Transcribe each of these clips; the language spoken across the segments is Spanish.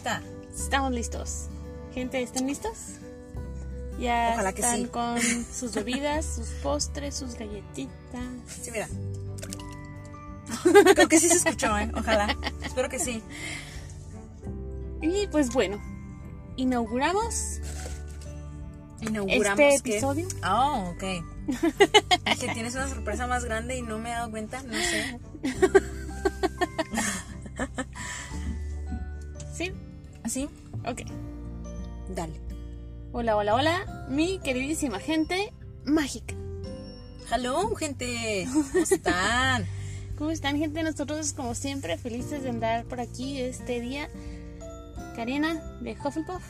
lista. Estamos listos. Gente, ¿están listos? Ya Ojalá que están sí. con sus bebidas, sus postres, sus galletitas. Sí, mira. Creo que sí se escuchó, ¿eh? Ojalá. Espero que sí. Y pues bueno, inauguramos Inauguramos este que- episodio. Oh, ok. que tienes una sorpresa más grande y no me he dado cuenta, no sé. ¿Así? Ok. Dale. Hola, hola, hola, mi queridísima gente mágica. Hello, gente. ¿Cómo están? ¿Cómo están, gente? Nosotros, como siempre, felices de andar por aquí este día. Karina de Hufflepuff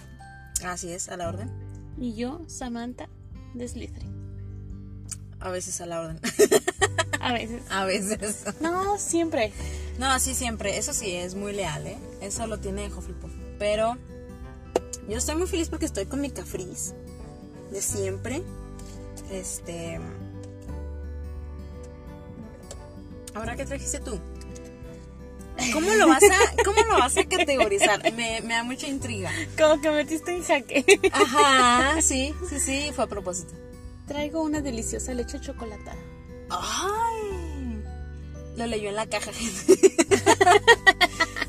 Así es, a la orden. y yo, Samantha de Slytherin. A veces a la orden. A veces. a veces. No, siempre. No, así siempre. Eso sí, es muy leal, ¿eh? Eso lo tiene Hufflepuff. Pero yo estoy muy feliz porque estoy con mi cafriz de siempre. Este. Ahora, ¿qué trajiste tú? ¿Cómo lo vas a, cómo lo vas a categorizar? Me, me da mucha intriga. Como que metiste en jaque. Ajá, sí, sí, sí, fue a propósito. Traigo una deliciosa leche chocolatada. ¡Ay! Lo leyó en la caja, gente.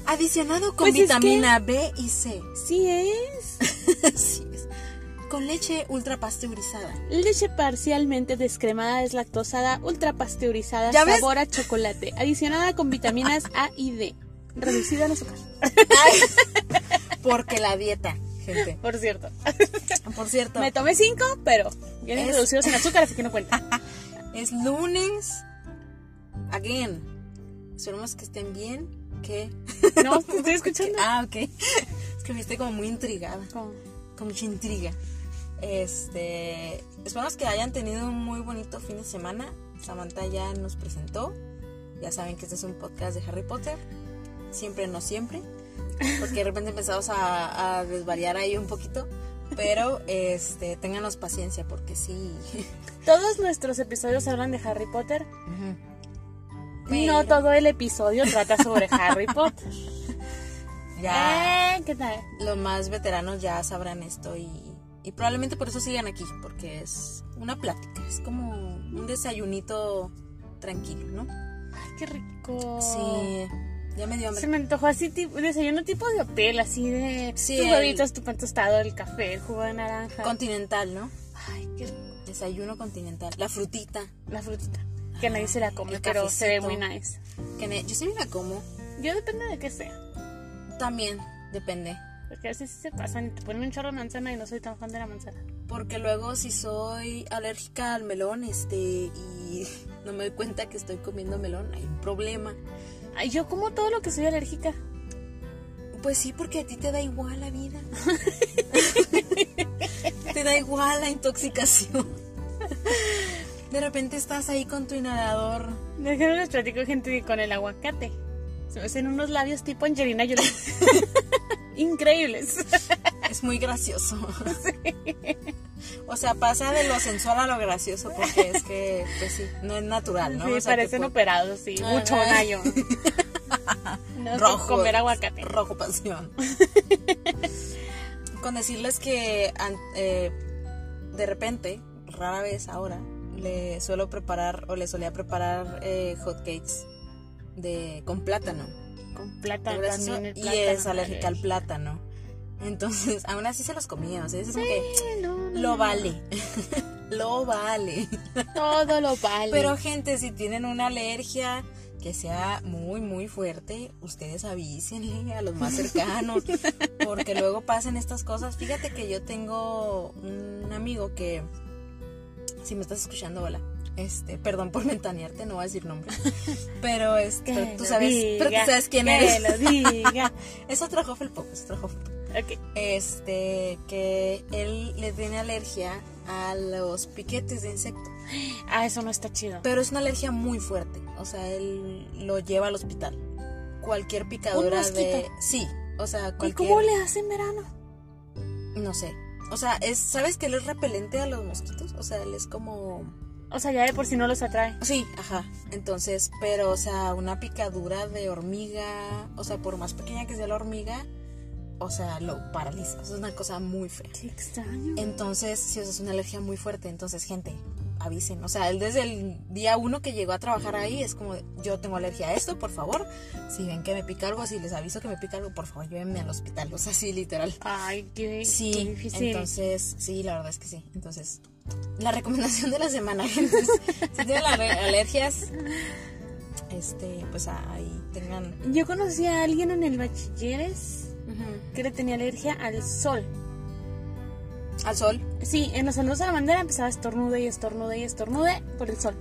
Adicionado con Pues es vitamina B y C. Sí es. Con leche ultra pasteurizada. Leche parcialmente descremada, deslactosada, ultra pasteurizada, sabor a chocolate, adicionada con vitaminas A y D. Reducida en azúcar. Porque la dieta, gente. Por cierto. Por cierto, Me tomé cinco, pero vienen Es- reducidos en azúcar, así que no cuenta. es lunes. Again. Esperemos que estén bien. ¿Qué? No, te estoy escuchando. Ah, ok. Es que me viste como muy intrigada. Como- con mucha intriga. Este, esperamos que hayan tenido un muy bonito fin de semana. Samantha ya nos presentó. Ya saben que este es un podcast de Harry Potter. Siempre, no siempre. Porque de repente empezamos a, a desvariar ahí un poquito. Pero este, ténganos paciencia porque sí. Todos nuestros episodios hablan de Harry Potter. Pero No todo el episodio trata sobre Harry Potter. Ya Eh, ¿Qué tal? los más veteranos ya sabrán esto y, y probablemente por eso sigan aquí. Porque es una plática. Es como un desayunito tranquilo, ¿no? Ay, qué rico. Sí, ya me dio Se hambre. me antojó así, tipo, desayuno tipo de hotel, así de Sí, tus el- huevitos, tu pan tostado, el café, el jugo de naranja. Continental, ¿no? Ay, qué rico. Desayuno continental. La frutita. La frutita. Que nadie se la come, El pero se ve muy nice. Que yo sí me la como. Yo depende de qué sea. También, depende. Porque a veces sí se pasan y te ponen un chorro de manzana y no soy tan fan de la manzana. Porque luego si soy alérgica al melón, este, y no me doy cuenta que estoy comiendo melón, hay un problema. Ay, yo como todo lo que soy alérgica. Pues sí, porque a ti te da igual la vida. te da igual la intoxicación. De repente estás ahí con tu inhalador. Déjenme les platico gente con el aguacate. Se me hacen unos labios tipo Angelina Jolie. Increíbles. Es muy gracioso. O sea, pasa de lo sensual a lo gracioso porque es que, pues sí, no es natural, ¿no? sí, O sea, que parecen operados, sí. Ajá. Mucho nayo. No sé rojo. comer aguacate. Rojo pasión. Con decirles que eh, de repente, rara vez ahora, le suelo preparar o le solía preparar eh, hot cakes de, con plátano. Con ¿Te plátano también. y es alérgica al plátano. Entonces, aún así se los comía. O sea, es como que no, no, lo vale. lo vale. Todo lo vale. Pero gente, si tienen una alergia que sea muy, muy fuerte, ustedes avísenle a los más cercanos, porque luego pasan estas cosas. Fíjate que yo tengo un amigo que, si me estás escuchando, hola. Este, perdón por mentanearte, no voy a decir nombre. Pero este, Que tú sabes, pero tú sabes quién que eres. lo diga. es otro Hufflepuff, es otro Hufflepuff. Ok. Este, que él le tiene alergia a los piquetes de insecto. Ah, eso no está chido. Pero es una alergia muy fuerte. O sea, él lo lleva al hospital. Cualquier picadura de. Sí. O sea, ¿Y cómo le hace en verano? No sé. O sea, es, ¿sabes que él es repelente a los mosquitos? O sea, él es como. O sea, ya de por si no los atrae. Sí, ajá. Entonces, pero, o sea, una picadura de hormiga. O sea, por más pequeña que sea la hormiga, o sea, lo paraliza. O sea, es una cosa muy fea. Qué extraño. Entonces, sí, o sea, es una alergia muy fuerte. Entonces, gente, avisen. O sea, él desde el día uno que llegó a trabajar ahí es como, yo tengo alergia a esto, por favor. Si ven que me pica algo, si les aviso que me pica algo, por favor, llévenme al hospital. O sea, sí, literal. Ay, qué, Sí, qué difícil. entonces, sí, la verdad es que sí. Entonces, la recomendación de la semana, gente, es, si tienen ale- alergias, este, pues ahí tengan... Yo conocí a alguien en el bachilleres que le tenía alergia al sol. Al sol. Sí, en los saludos a la bandera empezaba a estornude y estornude y estornude por el sol.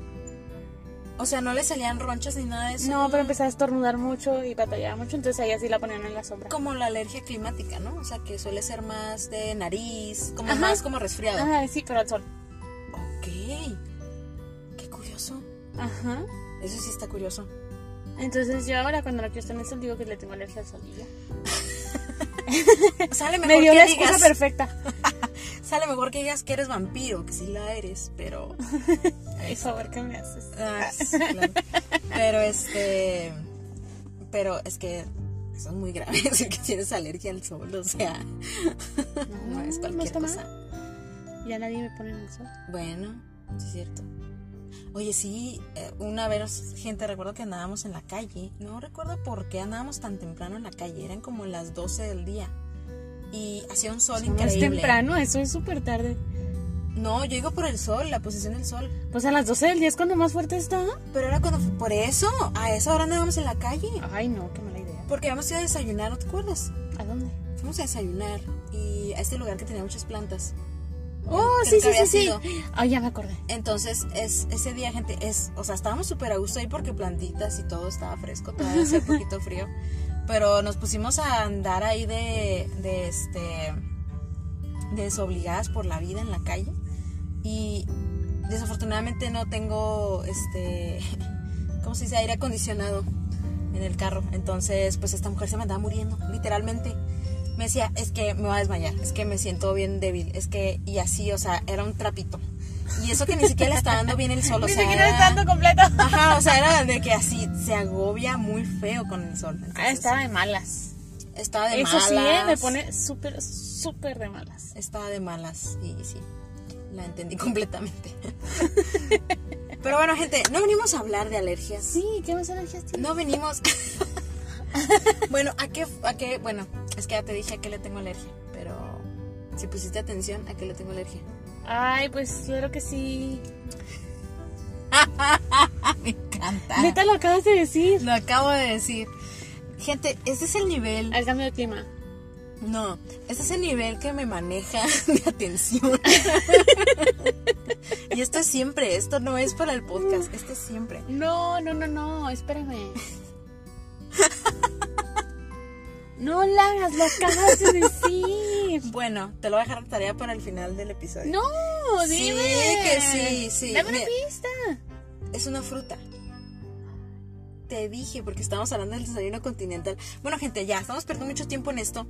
O sea, no le salían ronchas ni nada de eso. No, pero empezaba a estornudar mucho y batallaba mucho, entonces ahí así la ponían en la sombra. Como la alergia climática, ¿no? O sea, que suele ser más de nariz, como Ajá. más como resfriado. Ajá, sí, pero al sol. Ok. Qué curioso. Ajá. Eso sí está curioso. Entonces yo ahora cuando la quiero estar en el sol digo que le tengo alergia al sol y ya. Sale mejor Me dio que la excusa digas, perfecta. sale mejor que digas que eres vampiro, que sí la eres, pero Ay, favor que me haces. Ah, sí, claro. Pero este. Pero es que es muy grave decir que tienes alergia al sol, o sea. No, es cualquier mal. cosa. Ya nadie me pone en el sol. Bueno, sí es cierto. Oye, sí, eh, una vez, gente, recuerdo que andábamos en la calle. No recuerdo por qué andábamos tan temprano en la calle. Eran como las 12 del día. Y hacía un sol No es increíble. temprano, eso es súper tarde. No, yo digo por el sol, la posición del sol. Pues a las 12 del día es cuando más fuerte está. Pero era cuando. Por eso, a esa hora andábamos en la calle. Ay, no, qué mala idea. Porque habíamos ido a desayunar, ¿no te acuerdas? ¿A dónde? Fuimos a desayunar y a este lugar que tenía muchas plantas. Oh, Creo sí, sí, sí, sí. sido. Ay, ya me acordé. Entonces, es, ese día, gente, es, o sea, estábamos súper a gusto ahí porque plantitas y todo estaba fresco, todavía hacía poquito frío. Pero nos pusimos a andar ahí de, este, de desobligadas por la vida en la calle. Y desafortunadamente no tengo, este, ¿cómo se dice? Aire acondicionado en el carro. Entonces, pues esta mujer se me andaba muriendo, literalmente. Me decía, es que me voy a desmayar, es que me siento bien débil, es que, y así, o sea, era un trapito. Y eso que ni siquiera le está dando bien el sol, o Ni sea, siquiera era- está dando completo. Ajá, o sea, era de que así se agobia muy feo con el sol. Entonces, Ah, estaba de malas. estaba de Eso sí, eh, malas. me pone súper, súper de malas. Estaba de malas y sí, la entendí completamente. Pero bueno, gente, no venimos a hablar de alergias. Sí, ¿qué más alergias tienes? No venimos. bueno, ¿a qué, ¿a qué? Bueno, es que ya te dije a qué le tengo alergia, pero si pusiste atención, ¿a qué le tengo alergia? Ay, pues claro que sí. Me encanta. Neta lo acabas de decir. Lo acabo de decir. Gente, ese es el nivel. Al cambio de clima. No, ese es el nivel que me maneja de atención. y esto es siempre, esto no es para el podcast, esto es siempre. No, no, no, no, espérame. No la hagas, lo acabas de decir. Bueno, te lo voy a dejar de tarea para el final del episodio. No, Sí, dime. que sí, sí. Dame una Mira. pista. Es una fruta. Te dije, porque estábamos hablando del desayuno continental. Bueno, gente, ya, estamos perdiendo mucho tiempo en esto.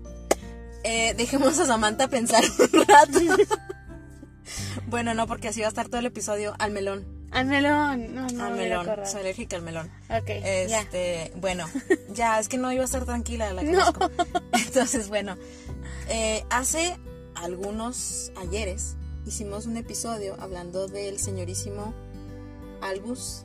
Eh, dejemos a Samantha pensar un rato. bueno, no, porque así va a estar todo el episodio al melón. Al melón. No, no, al melón. Soy alérgica al melón. Ok, ya. Este, bueno, ya, es que no iba a estar tranquila la No. Entonces, bueno, eh, hace algunos ayeres hicimos un episodio hablando del señorísimo Albus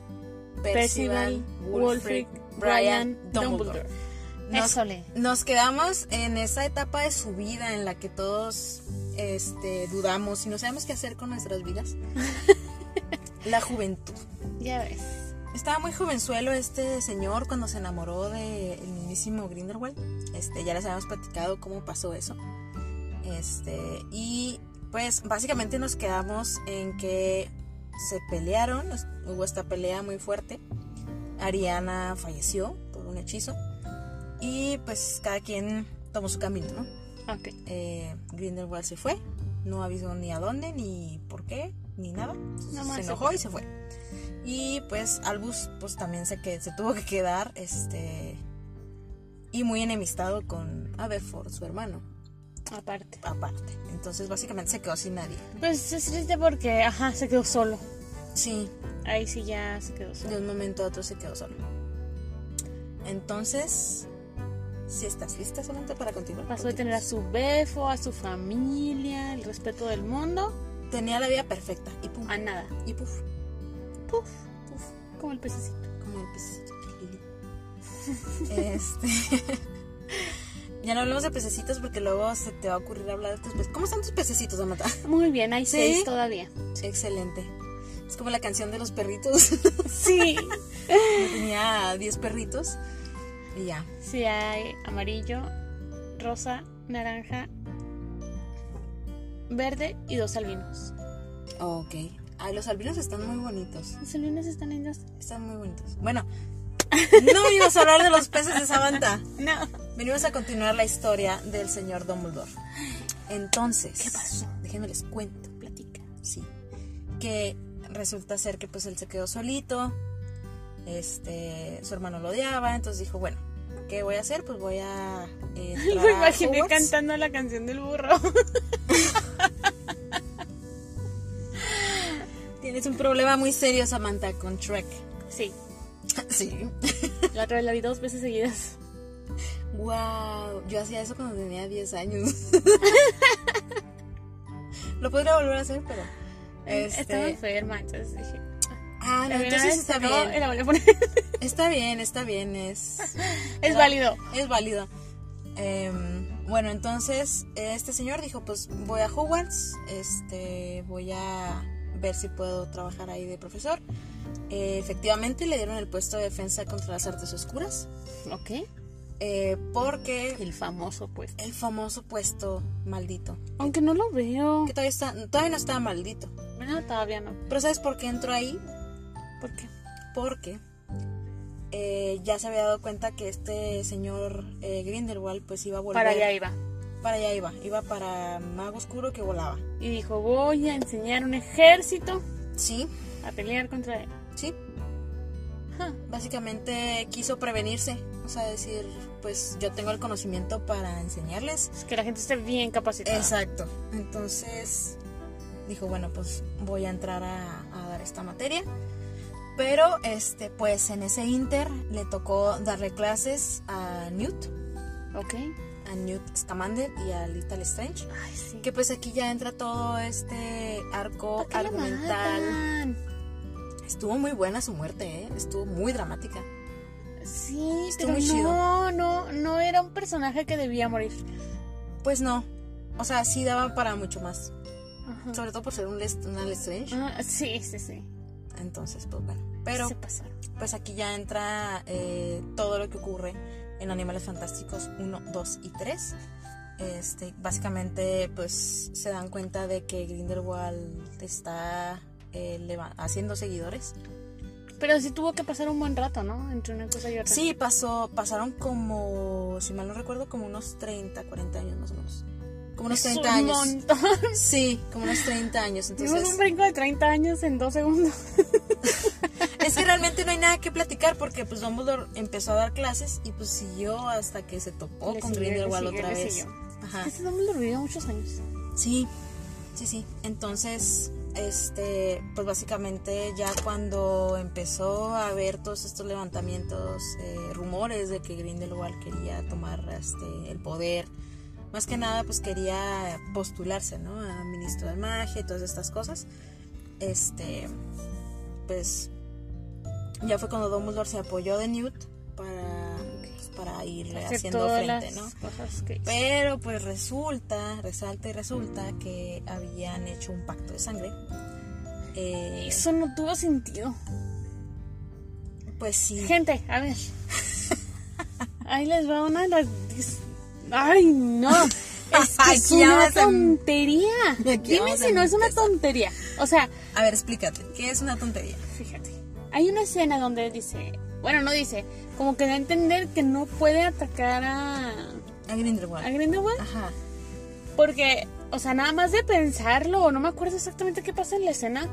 Percival, Percival, Wulfric, Brian Dumbledore. Dumbledore. Nos, nos quedamos en esa etapa de su vida en la que todos este, dudamos y no sabemos qué hacer con nuestras vidas. la juventud. Ya ves. Estaba muy jovenzuelo este señor cuando se enamoró del mismísimo Grindelwald. Este, ya les habíamos platicado cómo pasó eso. Este, y pues básicamente nos quedamos en que se pelearon, hubo esta pelea muy fuerte. Ariana falleció por un hechizo. Y pues cada quien tomó su camino, ¿no? Ok. Eh, Grindelwald se fue, no avisó ni a dónde, ni por qué, ni nada. Nomás se enojó y se fue. Y pues Albus pues también se, que, se tuvo que quedar este y muy enemistado con Aberforth, su hermano, Aparte. aparte. Entonces básicamente se quedó sin nadie. Pues es triste porque, ajá, se quedó solo. Sí, Ahí sí ya se quedó de solo. un momento a otro se quedó solo. Entonces, Si estás lista, Samantha, para continuar. Pasó de tener a su befo, a su familia, el respeto del mundo, Tenía la vida perfecta. Y pum. a nada. Y puf. Puf, Puf. como el pececito. Como el pececito. Este. ya no hablemos de pececitos porque luego se te va a ocurrir hablar de tus pececitos. ¿Cómo están tus pececitos, Amata? Muy bien, hay ¿Sí? seis todavía. Excelente. Es como la canción de los perritos. Sí. Yo tenía 10 perritos. Y ya. Sí, hay amarillo, rosa, naranja, verde y dos albinos. Ok. Ay, los albinos están muy bonitos. Los albinos están lindos. Están muy bonitos. Bueno, no ibas a hablar de los peces de Samantha. No. Venimos a continuar la historia del señor Dumbledore. Entonces, ¿Qué pasó? Déjenme les cuento. Platica. Sí. Que resulta ser que pues él se quedó solito. Este, su hermano lo odiaba, entonces dijo, bueno, ¿qué voy a hacer? Pues voy a eh, Me imaginé cantando la canción del burro. Tienes un problema muy serio, Samantha, con Shrek. Sí, sí. la otra vez la vi dos veces seguidas. Wow, yo hacía eso cuando tenía 10 años. Lo podría volver a hacer, pero este, Estaba enferma, entonces dije. Ah, no, entonces está bien. y la volví a poner. Está bien, está bien, es es válido. es válido. Em, bueno, entonces este señor dijo, pues voy a Hogwarts, este, voy a ver si puedo trabajar ahí de profesor. Eh, efectivamente le dieron el puesto de defensa contra las artes oscuras, Ok. eh, porque El famoso, pues. el famoso puesto maldito, Aunque no lo veo. que todavía está, todavía no estaba maldito. Bueno, todavía no. Pero ¿sabes por qué entró ahí? ¿Por qué? Porque eh, ya se había dado cuenta que este señor eh, Grindelwald pues iba a volver. Para allá iba. Para allá iba. Iba para Mago Oscuro que volaba. Y dijo, voy a enseñar un ejército Sí, a pelear contra él. sí. Básicamente quiso prevenirse. O sea, decir, pues yo tengo el conocimiento para enseñarles. Es que la gente esté bien capacitada. Exacto. Entonces dijo, bueno, pues voy a entrar a, a dar esta materia. Pero, este, pues en ese inter le tocó darle clases a Newt, Ok. Newt Scamander y a Little Strange. Ay, sí. Que pues aquí ya entra todo este arco ¿Por qué lo argumental. Estuvo muy buena su muerte, ¿eh? Estuvo muy dramática. Sí, Estuvo pero muy no, chido. no, no era un personaje que debía morir. Pues no. O sea, sí daba para mucho más. Ajá. Sobre todo por ser un Lest- una Lestrange. Ah, sí, sí, sí. Entonces, pues bueno. Pero pues aquí ya entra eh, todo lo que ocurre en Animales Fantásticos 1, 2 y 3. Este, básicamente, pues se dan cuenta de que Grindelwald está eh, haciendo seguidores. Pero sí tuvo que pasar un buen rato, ¿no? Entre una cosa y otra. Sí, pasó, pasaron como, si mal no recuerdo, como unos 30, 40 años más o menos. Como unos Es 30 un años. montón. Sí, como unos 30 años. Tuvimos un Entonces, brinco de 30 años en dos segundos. es que realmente no hay nada que platicar porque pues Dumbledore empezó a dar clases y pues siguió hasta que se topó Le con Grindelwald otra vez. siguió. Ajá. Este Dumbledore vivió muchos años. Sí, sí, sí. Entonces, este, pues básicamente ya cuando empezó a haber todos estos levantamientos, eh, rumores de que Grindelwald quería tomar este, el poder, más que nada pues quería postularse, ¿no? A ministro de magia y todas estas cosas. Este, pues ya fue cuando Dumbledore se apoyó de Newt para, pues, para irle Hacer haciendo frente, ¿no? Pero pues resulta, resalta y resulta que habían hecho un pacto de sangre. Eh, Eso no tuvo sentido. pues sí. Gente, a ver. Ahí les va una de las. ¡Ay, no! Es que es una tontería. Dime si no es una tontería. O sea, A ver, explícate. ¿Qué es una tontería? fíjate. Hay una escena donde dice. Bueno, no dice. Como que da a entender que no puede atacar a. A Grindelwald. a Grindelwald. Ajá. Porque, o sea, nada más de pensarlo, no me acuerdo exactamente qué pasa en la escena.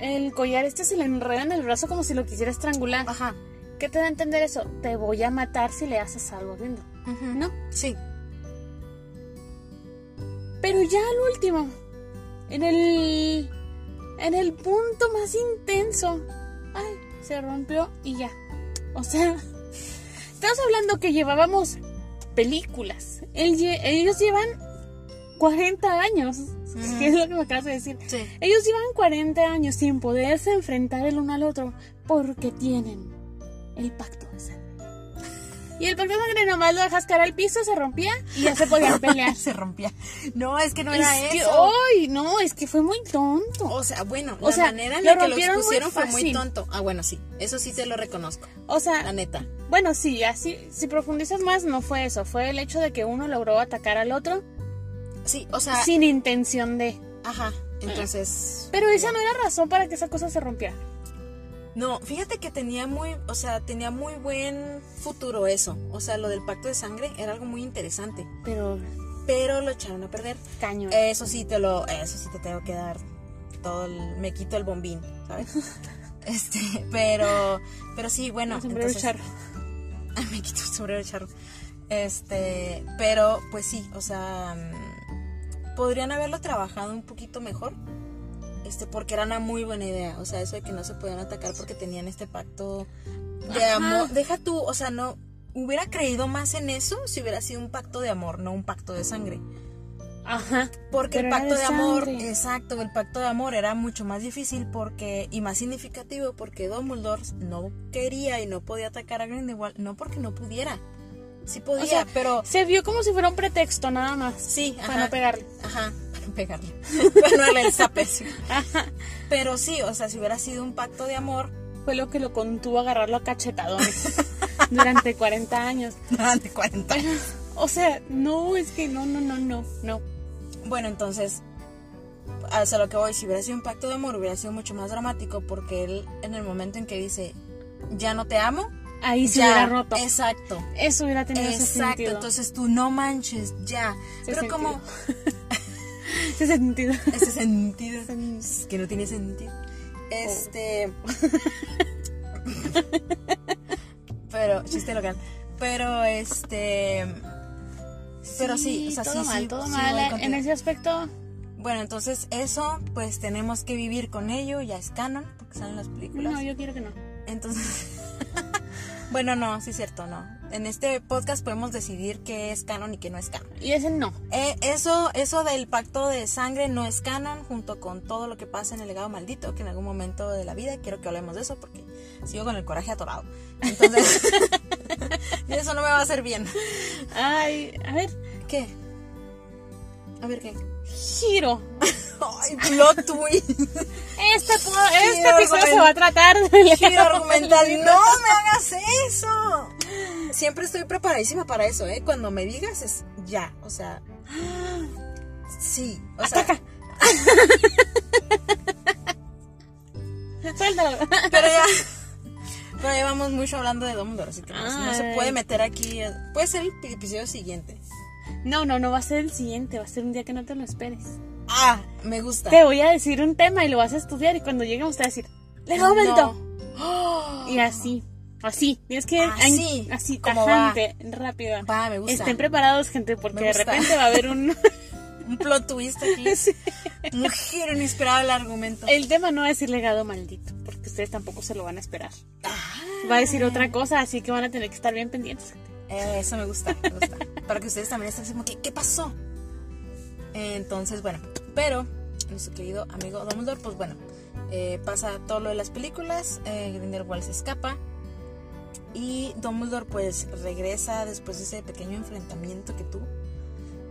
El collar este se le enreda en el brazo como si lo quisiera estrangular. Ajá. ¿Qué te da a entender eso? Te voy a matar si le haces algo. Ujú. ¿No? Sí. Pero ya al último, en el. En el punto más intenso. Ay, se rompió y ya. O sea, estamos hablando que llevábamos películas. Ellos llevan 40 años. Que es lo que me acabas de decir. Sí. Ellos llevan 40 años sin poderse enfrentar el uno al otro porque tienen el pacto de sangre. Y el pacto de sangre nomás lo dejas caer al piso, se rompía y ya se podían pelear. Se rompía. No, es que no era Es que, eso. ¡ay! no, es que fue muy tonto. O sea, bueno, O la sea, manera en lo la que lo rompieron muy fue muy tonto. Ah, bueno, sí. Eso sí te lo reconozco. O sea, La neta. bueno, sí, así, si profundizas más, no fue eso. Fue el hecho de que uno logró atacar al otro Sí, o sea, sin intención de. ajá. Entonces, Pero esa no era razón para que esa cosa se rompiera. No, fíjate que tenía muy, o sea, tenía muy buen futuro eso. O sea, lo del pacto de sangre era algo muy interesante, Pero, pero lo echaron a perder. caño. Eso sí te lo, eso sí te tengo que dar todo el, me quito el bombín, ¿sabes? Este, pero, pero sí, bueno, El sombrero entonces, charro. Me quito el sombrero charro. Este, pero pues sí, o sea, mm, podrían haberlo trabajado un poquito mejor. Este, porque era una muy buena idea. O sea, eso de que no se podían atacar porque tenían este pacto de Ajá. amor. Deja tú, o sea, no. Hubiera creído más en eso si hubiera sido un pacto de amor, no un pacto de sangre. Ajá. Porque el pacto de de, amor, exacto, el pacto de amor era mucho más difícil porque y más significativo porque Dumbledore no quería y no podía atacar a Grindelwald, no porque no pudiera. Sí podía, O sea, pero Se vio como si fuera un pretexto nada más. sí, Para ajá, no pegarle. Ajá, para no pegarle. para no darle el zape, sí. Pero sí, o sea, si hubiera sido un pacto de amor Fue lo que lo contuvo a agarrarlo a cachetadones durante 40 años. durante 40 años. O sea, no, es que no, no, no, no, no. Bueno, entonces, hasta lo que voy, si hubiera sido un pacto de amor, hubiera sido mucho más dramático porque él, en el momento en que dice, ya no te amo, Ahí se ya, hubiera roto. Exacto. Eso hubiera tenido ese Exacto, sentido. entonces tú no manches, ya. Ese Pero como Ese sentido. ese sentido es que no tiene sentido. Este Pero chiste local. Pero este pero sí, o sea, todo sí, mal, sí, todo mal. En ese aspecto, Bueno, entonces eso pues tenemos que vivir con ello, ya es canon porque salen las películas. no, yo quiero que no. Entonces, bueno, no, sí es cierto, no. En este podcast podemos decidir qué es canon y qué no es canon. Y ese no. Eh, eso, eso del pacto de sangre no es canon, junto con todo lo que pasa en el legado maldito, que en algún momento de la vida quiero que hablemos de eso porque sigo con el coraje atorado. Entonces, eso no me va a hacer bien. Ay, a ver, ¿Qué? A ver qué. Giro. Ay, plot twist. Este, este episodio se va a tratar de Giro argumental. No me hagas eso. Siempre estoy preparadísima para eso, ¿eh? Cuando me digas es ya, o sea. Sí, o sea. Ataca. Suéltalo. Pero ya. Pero llevamos mucho hablando de Dumbledore, así que no, no se puede meter aquí. Puede ser el episodio siguiente. No, no, no va a ser el siguiente, va a ser un día que no te lo esperes. Ah, me gusta. Te voy a decir un tema y lo vas a estudiar y cuando lleguemos te vas a decir, ¡le! No. Y así, así, tienes que Así, así, tajante, rápido. Va, me gusta. Estén preparados, gente, porque de repente va a haber un... Un plot twist aquí. Sí. Un giro inesperado al argumento. El tema no va a decir legado maldito, porque ustedes tampoco se lo van a esperar. Ah, Va a decir otra cosa, así que van a tener que estar bien pendientes. Eh, eso me gusta, me gusta. Para que ustedes también estén como que, ¿qué pasó? Entonces, bueno, pero nuestro querido amigo Dumbledore, pues bueno, eh, pasa todo lo de las películas, eh, Grindelwald se escapa y Dumbledore pues regresa después de ese pequeño enfrentamiento que tuvo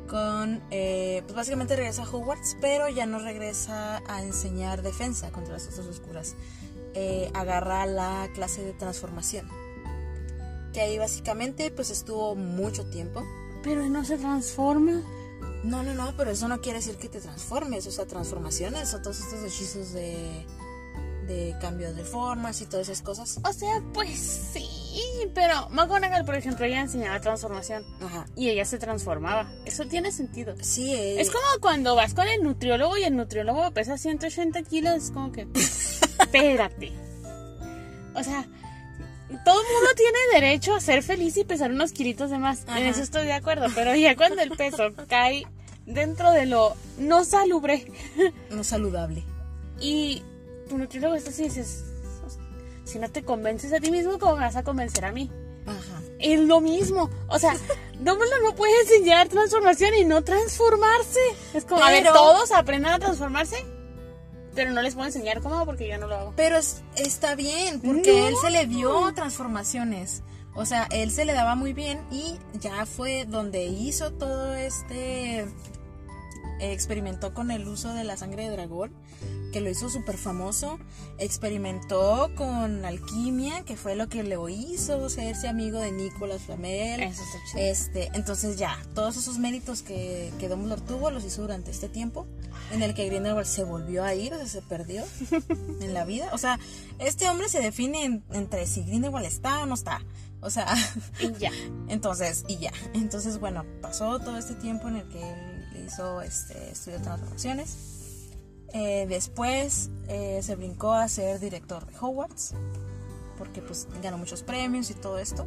con, eh, pues básicamente regresa a Hogwarts, pero ya no regresa a enseñar defensa contra las fuerzas oscuras, agarra la clase de transformación, que ahí básicamente pues estuvo mucho tiempo. Pero no se transforma. No, no, no, pero eso no quiere decir que te transformes. O sea, transformaciones o todos estos hechizos de, de cambio de formas y todas esas cosas. O sea, pues sí, pero McGonagall, por ejemplo, ella enseñaba transformación Ajá. y ella se transformaba. Eso tiene sentido. Sí, eh, Es como cuando vas con el nutriólogo y el nutriólogo pesa 180 kilos, es como que, espérate. O sea, todo el mundo tiene derecho a ser feliz y pesar unos kilitos de más. Ajá. En eso estoy de acuerdo, pero ya cuando el peso cae dentro de lo no salubre no saludable. y tu nutriólogo está así y dices, si no te convences a ti mismo, ¿cómo me vas a convencer a mí? Ajá. Es lo mismo. O sea, Dumbledore no puede enseñar transformación y no transformarse. Es como, a ver, todos aprendan a transformarse, pero no les puedo enseñar cómo porque yo no lo hago. Pero es- está bien, porque No. él se le dio transformaciones. O sea, él se le daba muy bien y ya fue donde hizo todo este... experimentó con el uso de la sangre de dragón, que lo hizo súper famoso. Experimentó con alquimia, que fue lo que le hizo serse amigo de Nicolas Flamel. Eso está chido. Este, entonces ya, todos esos méritos que, que Dumbledore tuvo los hizo durante este tiempo en el que Grindelwald se volvió a ir, o sea, se perdió en la vida. O sea, este hombre se define en- entre si Grindelwald está o no está. O sea, Y ya. entonces, y ya. Entonces, bueno, pasó todo este tiempo en el que él hizo este estudio de transformaciones. Eh, después eh, se brincó a ser director de Hogwarts, porque pues ganó muchos premios y todo esto.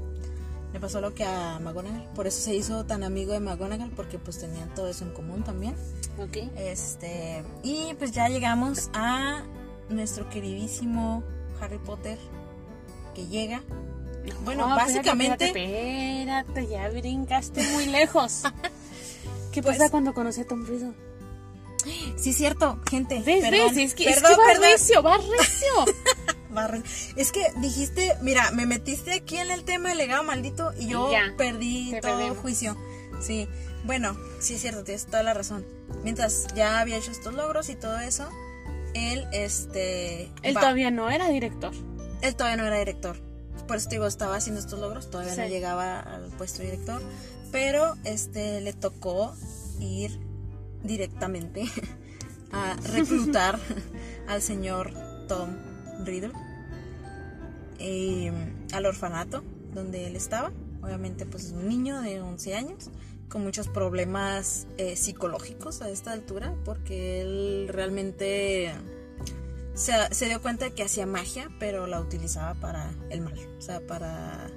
Le pasó lo que a McGonagall, por eso se hizo tan amigo de McGonagall, porque pues tenían todo eso en común también. Ok. Este, y pues ya llegamos a nuestro queridísimo Harry Potter, que llega. Bueno, No, básicamente... Espérate, espérate, ya brincaste muy lejos. ¿Qué Pues- pasa cuando conocí a Tom Riddle? Sí, es cierto, gente. ¿Ves, perdón, ves? Es que, perdón, es que va perdón. recio, va recio. Es que dijiste, mira, me metiste aquí en el tema del legado maldito y yo Ya, perdí todo juicio. Sí, bueno, sí es cierto, tienes toda la razón. Mientras ya había hecho estos logros y todo eso, él, este... Él va- todavía no era director. Él todavía no era director. Por eso te digo, estaba haciendo estos logros, todavía no llegaba al puesto de director. Pero este le tocó ir directamente a reclutar al señor Tom Riddle eh, al orfanato donde él estaba. Obviamente, pues es un niño de 11 años con muchos problemas eh, psicológicos a esta altura, porque él realmente se, se dio cuenta de que hacía magia, pero la utilizaba para el mal, o sea, para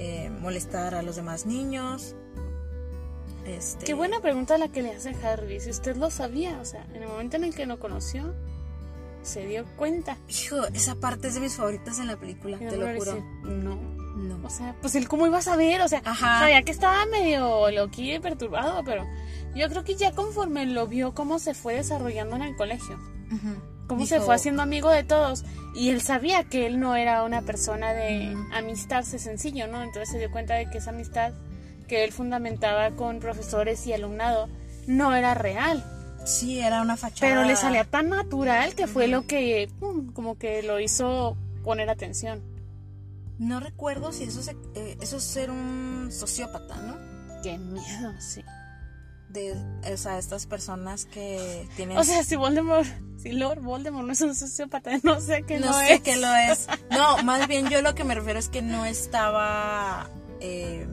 eh, molestar a los demás niños. Este, Qué buena pregunta la que le hace Harry. Si usted lo sabía, o sea, en el momento en el que lo conoció, se dio cuenta. Hijo, esa parte es de mis favoritas en la película, te lo juro. no. No. O sea, pues él cómo iba a saber, o sea, Ajá. sabía que estaba medio loquillo y perturbado, pero yo creo que ya conforme lo vio cómo se fue desarrollando en el colegio, cómo se fue haciendo amigo de todos y él sabía que él no era una persona de Ujú. amistarse sencillo, ¿no? Entonces se dio cuenta de que esa amistad que él fundamentaba con profesores y alumnado no era real, Sí, era una fachada. pero le salía tan natural que fue lo que pum, como que lo hizo poner atención. No recuerdo si eso, se- eh, eso es ser un sociópata, ¿no? Qué miedo, sí. De, o sea, estas personas que tienen... O sea, si Voldemort, si Lord Voldemort no es un sociópata, no sé qué no, no sé es. qué lo es. No, más bien yo lo que me refiero es que no estaba... eh,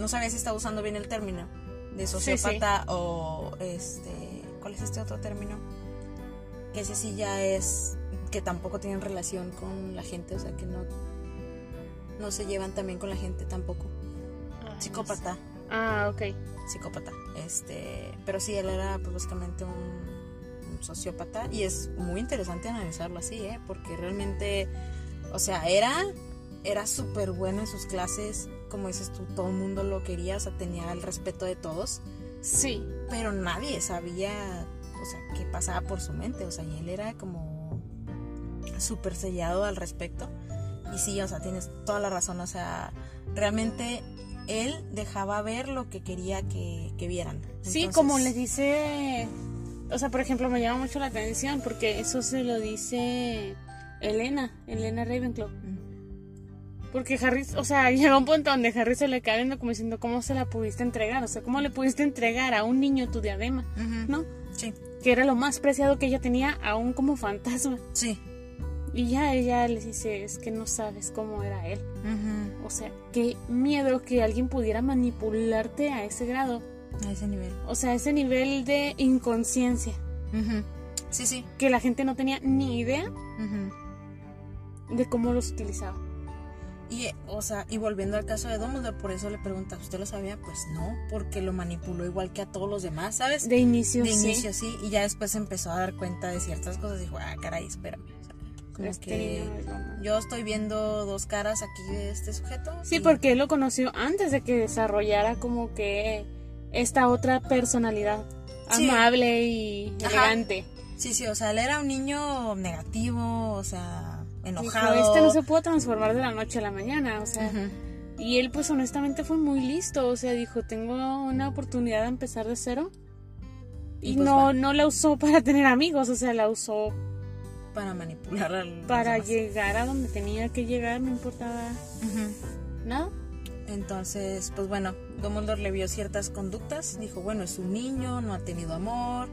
no sabía si estaba usando bien el término de sociópata o este... ¿Cuál es este otro término? Que ese sí ya es... Que tampoco tienen relación con la gente, o sea, que no... No se llevan también con la gente tampoco. No Psicópata. sé. Ah, ok. psicópata. Este, pero sí, él era pues, básicamente un, un sociópata y es muy interesante analizarlo así, ¿eh? Porque realmente, o sea, era, era súper bueno en sus clases, como dices tú, todo el mundo lo quería, o sea, tenía el respeto de todos, Sí. pero nadie sabía, o sea, qué pasaba por su mente, o sea, y él era como súper sellado al respecto. Y sí, o sea, tienes toda la razón, o sea, realmente él dejaba ver lo que quería que, que vieran. Sí, como les dice, o sea, por ejemplo, me llama mucho la atención porque eso se lo dice Elena, Elena Ravenclaw. mm, Porque Harry, o sea, llega un punto donde Harry se le cae viendo como diciendo, ¿cómo se la pudiste entregar? O sea, ¿cómo le pudiste entregar a un niño tu diadema? ¿No? Sí, Que era lo más preciado que ella tenía, aún como fantasma. sí. Y ya ella le dice, es que no sabes cómo era él. ujú, O sea, qué miedo que alguien pudiera manipularte a ese grado. A ese nivel. O sea, ese nivel de inconsciencia. Ujú, Sí, sí. Que la gente no tenía ni idea de cómo los utilizaba. Y, o sea, y volviendo al caso de Dumbledore, por eso le pregunta, ¿usted lo sabía? Pues no, porque lo manipuló igual que a todos los demás, ¿sabes? De inicio, De sí. inicio, sí, y ya después empezó a dar cuenta de ciertas cosas y dijo, ah, caray, espérame. o sea, como Este que es yo estoy viendo dos caras aquí de este sujeto. Sí, y- porque él lo conoció antes de que desarrollara como que esta otra personalidad Sí. amable y Ajá. elegante. Sí, sí, o sea, él era un niño negativo, o sea, Dijo, enojado. este no se pudo transformar de la noche a la mañana, o sea, y él pues honestamente fue muy listo, o sea, dijo, tengo una oportunidad de empezar de cero. Y, Y pues no, no la usó para tener amigos, o sea, la usó Para manipular a los para demás. llegar a donde tenía que llegar, no importaba nada. Entonces, pues bueno, Dumbledore le vio ciertas conductas, dijo, bueno, es un niño, no ha tenido amor.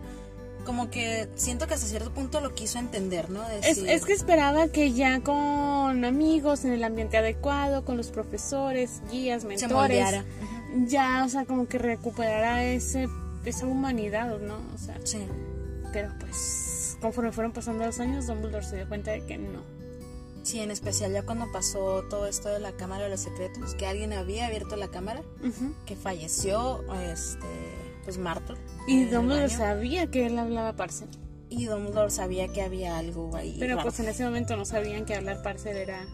Como que siento que hasta cierto punto lo quiso entender, ¿no? Es, Decir, es que esperaba que ya con amigos, en el ambiente adecuado, con los profesores, guías, se mentores. Ujú. ya, o sea, como que recuperara ese, esa humanidad, ¿no? O sea, Sí. pero pues conforme fueron pasando los años, Dumbledore se dio cuenta de que no. Sí, en especial ya cuando pasó todo esto de la Cámara de los Secretos, que alguien había abierto la cámara, que falleció, este, pues Martel. Y el Dumbledore sabía que él hablaba parcel, Y Dumbledore sabía que había algo ahí. pero raro. pues en ese momento no sabían que hablar parcel era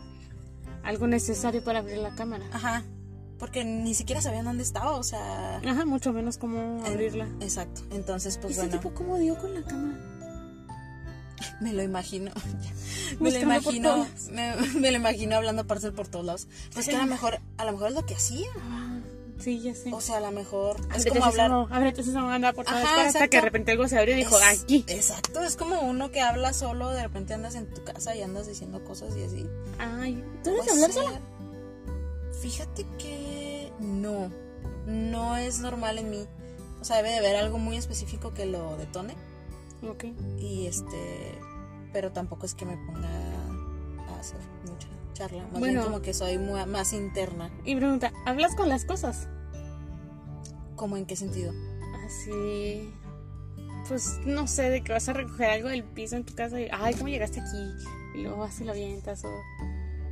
algo necesario para abrir la cámara. Ajá. Porque ni siquiera sabían dónde estaba, o sea. Ajá, mucho menos cómo en- abrirla. Exacto. Entonces, ¿Y pues ese bueno, tipo cómo dio con la cámara? me lo imagino. me lo imagino. me lo imagino hablando parcel por todos lados. Pues que a lo mejor, a lo mejor es lo que hacía. Ah, sí, ya sé. O sea, a lo mejor es como hablar. samo, ábrete samo, anda por todas partes, hasta que de repente algo se abrió y dijo, Es- aquí. Exacto, es como uno que habla solo, de repente andas en tu casa y andas diciendo cosas y así. Ay, ¿tú eres hablar sola? Fíjate que no, no es normal en mí. O sea, debe de haber algo muy específico que lo detone. Ok. Y este, pero tampoco es que me ponga a hacer mucha charla. Más Bueno. bien como que soy muy- más interna. Y pregunta, ¿hablas con las cosas? ¿Cómo en qué sentido? Así, pues no sé, de que vas a recoger algo del piso en tu casa y, ay, ¿cómo llegaste aquí? Y luego vas y lo avientas o...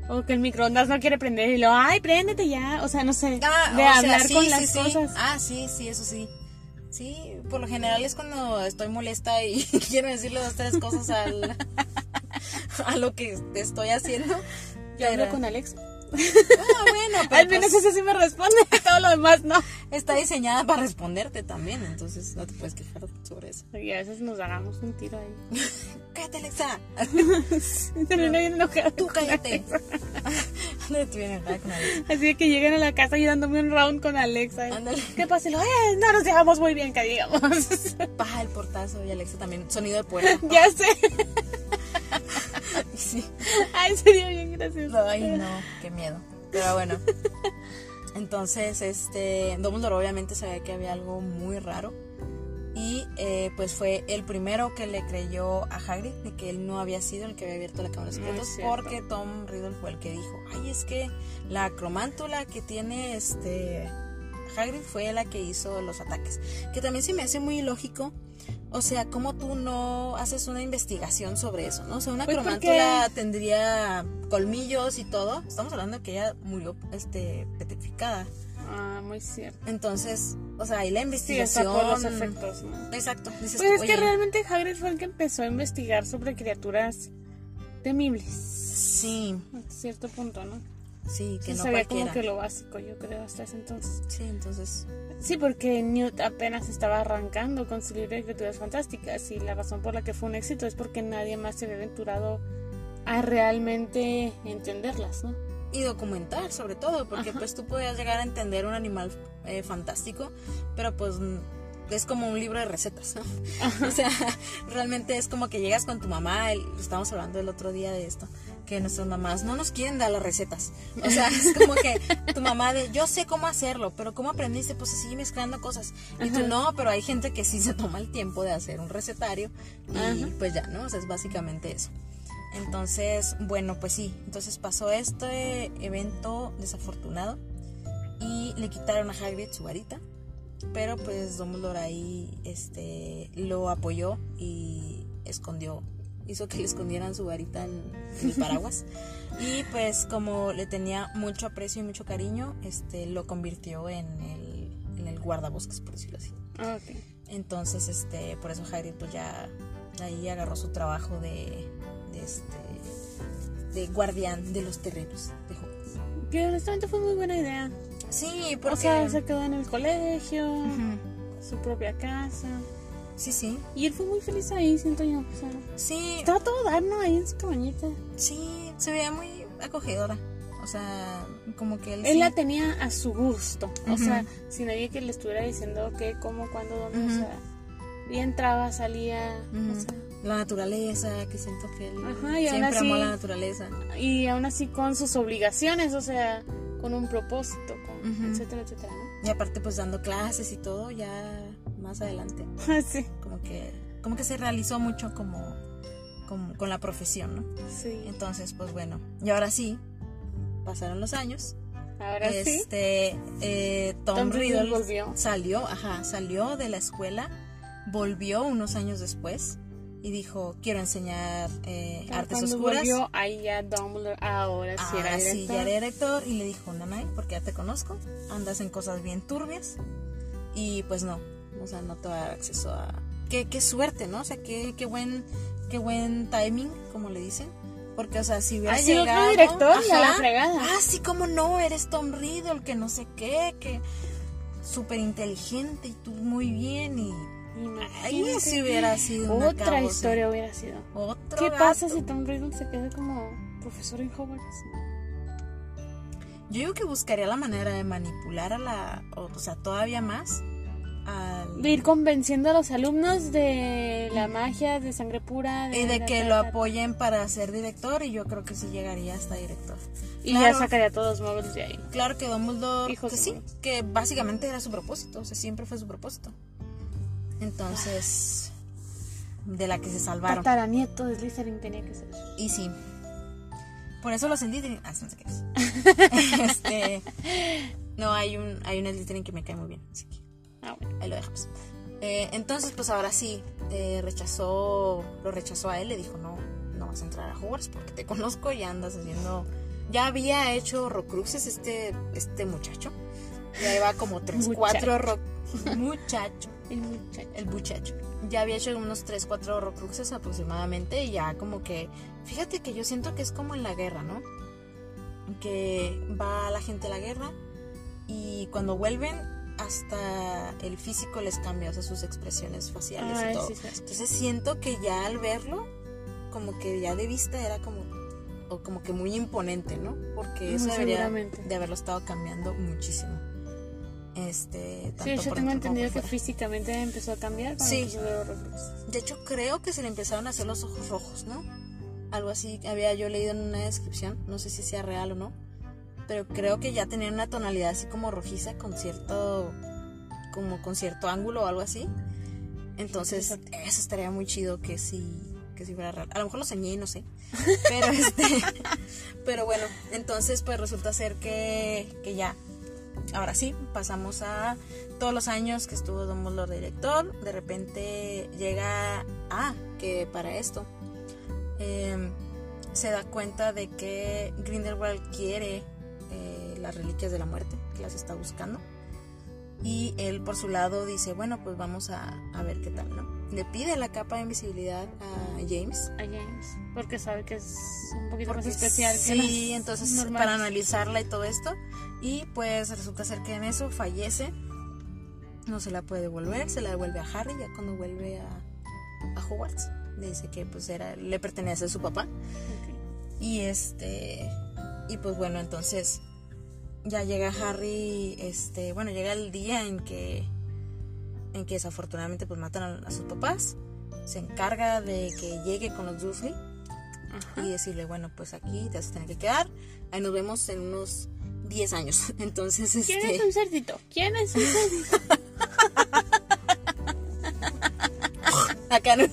O que el microondas no quiere prender y luego, ay, préndete ya. O sea, no sé, Ah, de sea, hablar sí, con sí, las sí. cosas. Ah, sí, sí, eso sí. Sí, por lo general es cuando estoy molesta y quiero decirle dos, tres cosas al, a lo que estoy haciendo. Yo hablo con Alex. Ah, bueno, pero Al menos pues, ese sí me responde, todo lo demás no. está diseñada para responderte también, entonces no te puedes quejar sobre eso. Y a veces nos hagamos un tiro ahí. Cállate, Alexa. Termino bien enojada. Tú cállate. No te vienes enojada con Alexa. Así de que llegan a la casa y dándome un round con Alexa. Ándale. ¿Qué pasa? "Eh, no nos llevamos muy bien, que digamos. Paja el portazo y Alexa también. Sonido de puerta. ya sé. Sí. Ay, sería bien gracioso. Ay, no, qué miedo. Pero bueno. Entonces, este, Dumbledore obviamente sabía que había algo muy raro. Y eh, pues fue el primero que le creyó a Hagrid de que él no había sido el que había abierto la cámara de secretos. Porque Tom Riddle fue el que dijo, ay, es que la cromántula que tiene este Hagrid fue la que hizo los ataques. Que también se me hace muy ilógico. O sea, ¿cómo tú no haces una investigación sobre eso, no? O sea, una Pues cromántula tendría colmillos y todo. Estamos hablando de que ella murió este, petrificada. Ah, muy cierto. Entonces, o sea, ahí la Sí, investigación... está por los efectos, ¿no? Exacto. Dices Pues tú, es que "Oye, realmente Hagrid fue el que empezó a investigar sobre criaturas temibles. Sí, A cierto punto, ¿no? sí, que Sí, no sabía cualquiera. como que lo básico, yo creo, hasta ese entonces. Sí, entonces... Sí, porque Newt apenas estaba arrancando con su libro de criaturas fantásticas y la razón por la que fue un éxito es porque nadie más se había aventurado a realmente entenderlas, ¿no? Y documentar, sobre todo, porque Ajá. pues tú podías llegar a entender un animal eh, fantástico, pero pues es como un libro de recetas, ¿no? O sea, realmente es como que llegas con tu mamá, el- estábamos hablando el otro día de esto, que nuestras mamás no nos quieren dar las recetas. O sea, es como que tu mamá de, yo sé cómo hacerlo, pero ¿cómo aprendiste? Pues así mezclando cosas. Y tú no, pero hay gente que sí se toma el tiempo de hacer un recetario y Ajá. pues ya, ¿no? O sea, es básicamente eso. Entonces, bueno, pues sí, entonces pasó este evento desafortunado y le quitaron a Hagrid su varita, pero pues Dumbledore ahí este, lo apoyó y escondió, hizo que le escondieran su varita en, en el paraguas y pues como le tenía mucho aprecio y mucho cariño, este, lo convirtió en el, en el guardabosques, por decirlo así. Ah, ok. Entonces, este, por eso Hagrid pues ya ahí agarró su trabajo de, de este de guardián de los terrenos de Hogwarts. Que honestamente fue muy buena idea. Sí, porque O sea, se quedó en el colegio, Ujú. su propia casa. Sí, sí. Y él fue muy feliz ahí, siento yo. O sea, Sí, estaba todo dar, ¿no? Ahí en su cabañita. sí, se veía muy acogedora. O sea, como que él, Él sí- la tenía a su gusto. O Ujú. sea, sin nadie que le estuviera diciendo qué, cómo, cuándo, dónde. Ujú. O sea, y entraba, salía. Ujú. O sea, la naturaleza, que siento que él Ajá, y siempre así- amó la naturaleza. y aún así con sus obligaciones, o sea, con un propósito, con, etcétera, etcétera, ¿no? Y aparte pues dando clases y todo ya más adelante. sí. Como que como que se realizó mucho como, como con la profesión, ¿no? Sí. Entonces, pues bueno, y ahora sí, pasaron los años. Ahora sí. este eh, Tom, Tom Riddle Riddle volvió. salió, ajá, salió de la escuela, volvió unos años después y dijo, quiero enseñar eh, Para artes cuando oscuras. volvió, ahí ya Dumbledore, ahora sí era Ahora sí, director. ya era director y le dijo, Nanay, porque ya te conozco, andas en cosas bien turbias y pues no, o sea, no te va a dar acceso a... Qué, qué suerte, ¿no? O sea, qué, qué buen qué buen timing, como le dicen. Porque, o sea, si hubiera otro llegado... director y a la Ajá. fregada. Ah, sí, cómo no, eres Tom Riddle, que no sé qué, que súper inteligente y tú muy bien y... Ahí Imagínate. sí hubiera sido Otra sí. historia hubiera sido. Otro ¿Qué gato. pasa si Tom Riddle se queda como profesor en Hogwarts? Yo digo que buscaría la manera de manipular a la... O, o sea, todavía más al... De ir convenciendo a los alumnos de la magia, de sangre pura. y de que lo apoyen para ser director y yo creo que sí llegaría hasta director. Y Claro. ya sacaría a todos los muggles de ahí. Claro que Dumbledore, que sí, que básicamente era su propósito, o sea, siempre fue su propósito. Entonces, de la que se salvaron. Tataranieto de Slytherin tenía que ser. Y sí. Por eso los Slytherin, ah, no sé qué es. este, no, hay un hay un Slytherin que me cae muy bien, así que Ah, bueno. ahí lo dejamos. Eh, entonces, pues ahora sí, eh, rechazó, lo rechazó a él, le dijo, no, no vas a entrar a Hogwarts porque te conozco y andas haciendo... Ya había hecho Rocruxes este, este muchacho. Ya iba como tres, Muchacho. cuatro roc... Muchacho. El muchacho. El muchacho. Ya había hecho unos 3, 4 Horrocruxes aproximadamente y ya como que... Fíjate que yo siento que es como en la guerra, ¿no? Que va la gente a la guerra y cuando vuelven hasta el físico les cambia, o sea, sus expresiones faciales Ay, y todo. sí, sí. Entonces siento que ya al verlo, como que ya de vista era como... O como que muy imponente, ¿no? Porque eso Muy debería de haberlo estado cambiando muchísimo. Este, tanto Sí, yo por tengo entendido que fuera. físicamente empezó a cambiar Sí. De hecho, creo que se le empezaron a hacer los ojos rojos, ¿no? Algo así había yo leído en una descripción, no sé si sea real o no, pero creo que ya tenía una tonalidad así como rojiza con cierto como con cierto ángulo o algo así. Entonces, eso estaría muy chido que sí que sí fuera real. A lo mejor lo soñé, no sé. Pero este pero bueno, entonces pues resulta ser que que ya ahora sí, pasamos a todos los años que estuvo Dumbledore de director, de repente llega, ah, que para esto eh, se da cuenta de que Grindelwald quiere las reliquias de la muerte, que las está buscando. Y él por su lado dice, bueno, pues vamos a, a ver qué tal, ¿no? Le pide la capa de invisibilidad a James. A James. Porque sabe que es un poquito más Porque especial que sí, las entonces normales. para analizarla y todo esto. Y pues resulta ser que en eso fallece. No se la puede devolver, se la devuelve a Harry ya cuando vuelve a, a Hogwarts. Dice que pues era, le pertenece a su papá. Ok. Y este. Y pues bueno, entonces. Ya llega Harry. Este. Bueno, llega el día en que. En que desafortunadamente pues matan a, a sus papás. Se encarga de que llegue con los Dursley Ajá. y decirle, bueno, pues aquí te vas a tener que quedar. Ahí nos vemos en unos 10 años. Entonces, ¿Quién es este. un cerdito? ¿Quién es un cerdito? Acá no.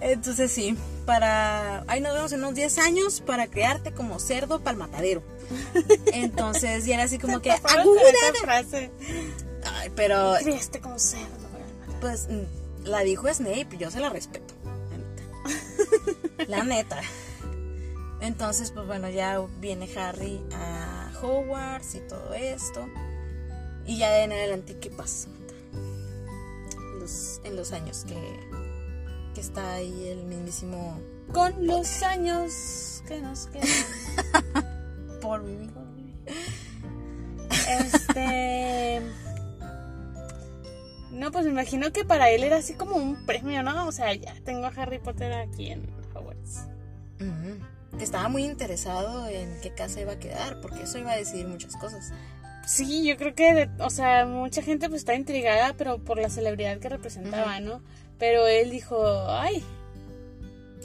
Entonces, sí, para. Ahí nos vemos en unos 10 años para crearte como cerdo para el matadero. Entonces, ya era así como que. Frase. Ay, pero. Criaste como cerdo. Pues mm, la dijo Snape, yo se la respeto. La neta. La neta. Entonces, pues bueno, ya viene Harry a Hogwarts y todo esto. Y ya en adelante, ¿qué pasa? Los, en los años que, que está ahí el mismísimo Con los años que nos quedan. por vivir. Este. No, pues me imagino que para él era así como un premio, ¿no? O sea, ya tengo a Harry Potter aquí en Hogwarts. Que estaba muy interesado en qué casa iba a quedar, porque eso iba a decidir muchas cosas. Sí, yo creo que, de- o sea, mucha gente pues está intrigada, pero por la celebridad que representaba, ¿no? Pero él dijo, ay,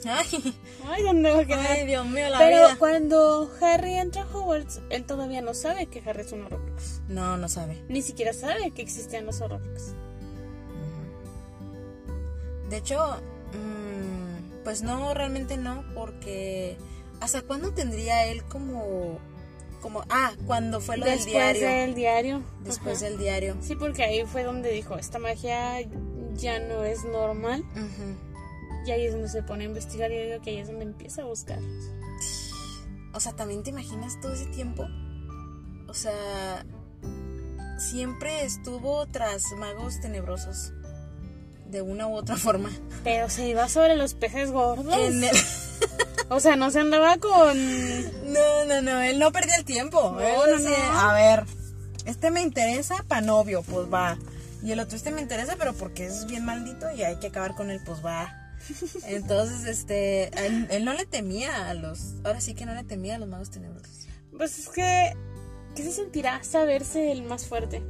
Ay, ay, ¿dónde va a quedar? ay Dios mío, la pero vida. cuando Harry entra a Hogwarts, él todavía no sabe que Harry es un Horrocrux. No, no sabe. Ni siquiera sabe que existían los Horrocrux. De hecho, mm, pues no, realmente no, porque ¿hasta cuándo tendría él como, como, ah, cuando fue lo Después del diario, del diario. después Ajá. del diario. Sí, porque ahí fue donde dijo, esta magia ya no es normal. Ujú. Y ahí es donde se pone a investigar y yo digo que ahí es donde empieza a buscar. O sea, también te imaginas todo ese tiempo. O sea, siempre estuvo tras magos tenebrosos. De una u otra forma. Pero se iba sobre los peces gordos. En el- O sea, no se andaba con... No, no, no, él no perdía el tiempo. No, Él no, decía, no. A ver, este me interesa pa' novio, pues va. Y el otro, este me interesa, pero porque es bien maldito y hay que acabar con él, pues va. Entonces, este, él, él no le temía a los, ahora sí que no le temía a los magos tenebrosos. Pues es que... ¿Qué se sentirá saberse el más fuerte?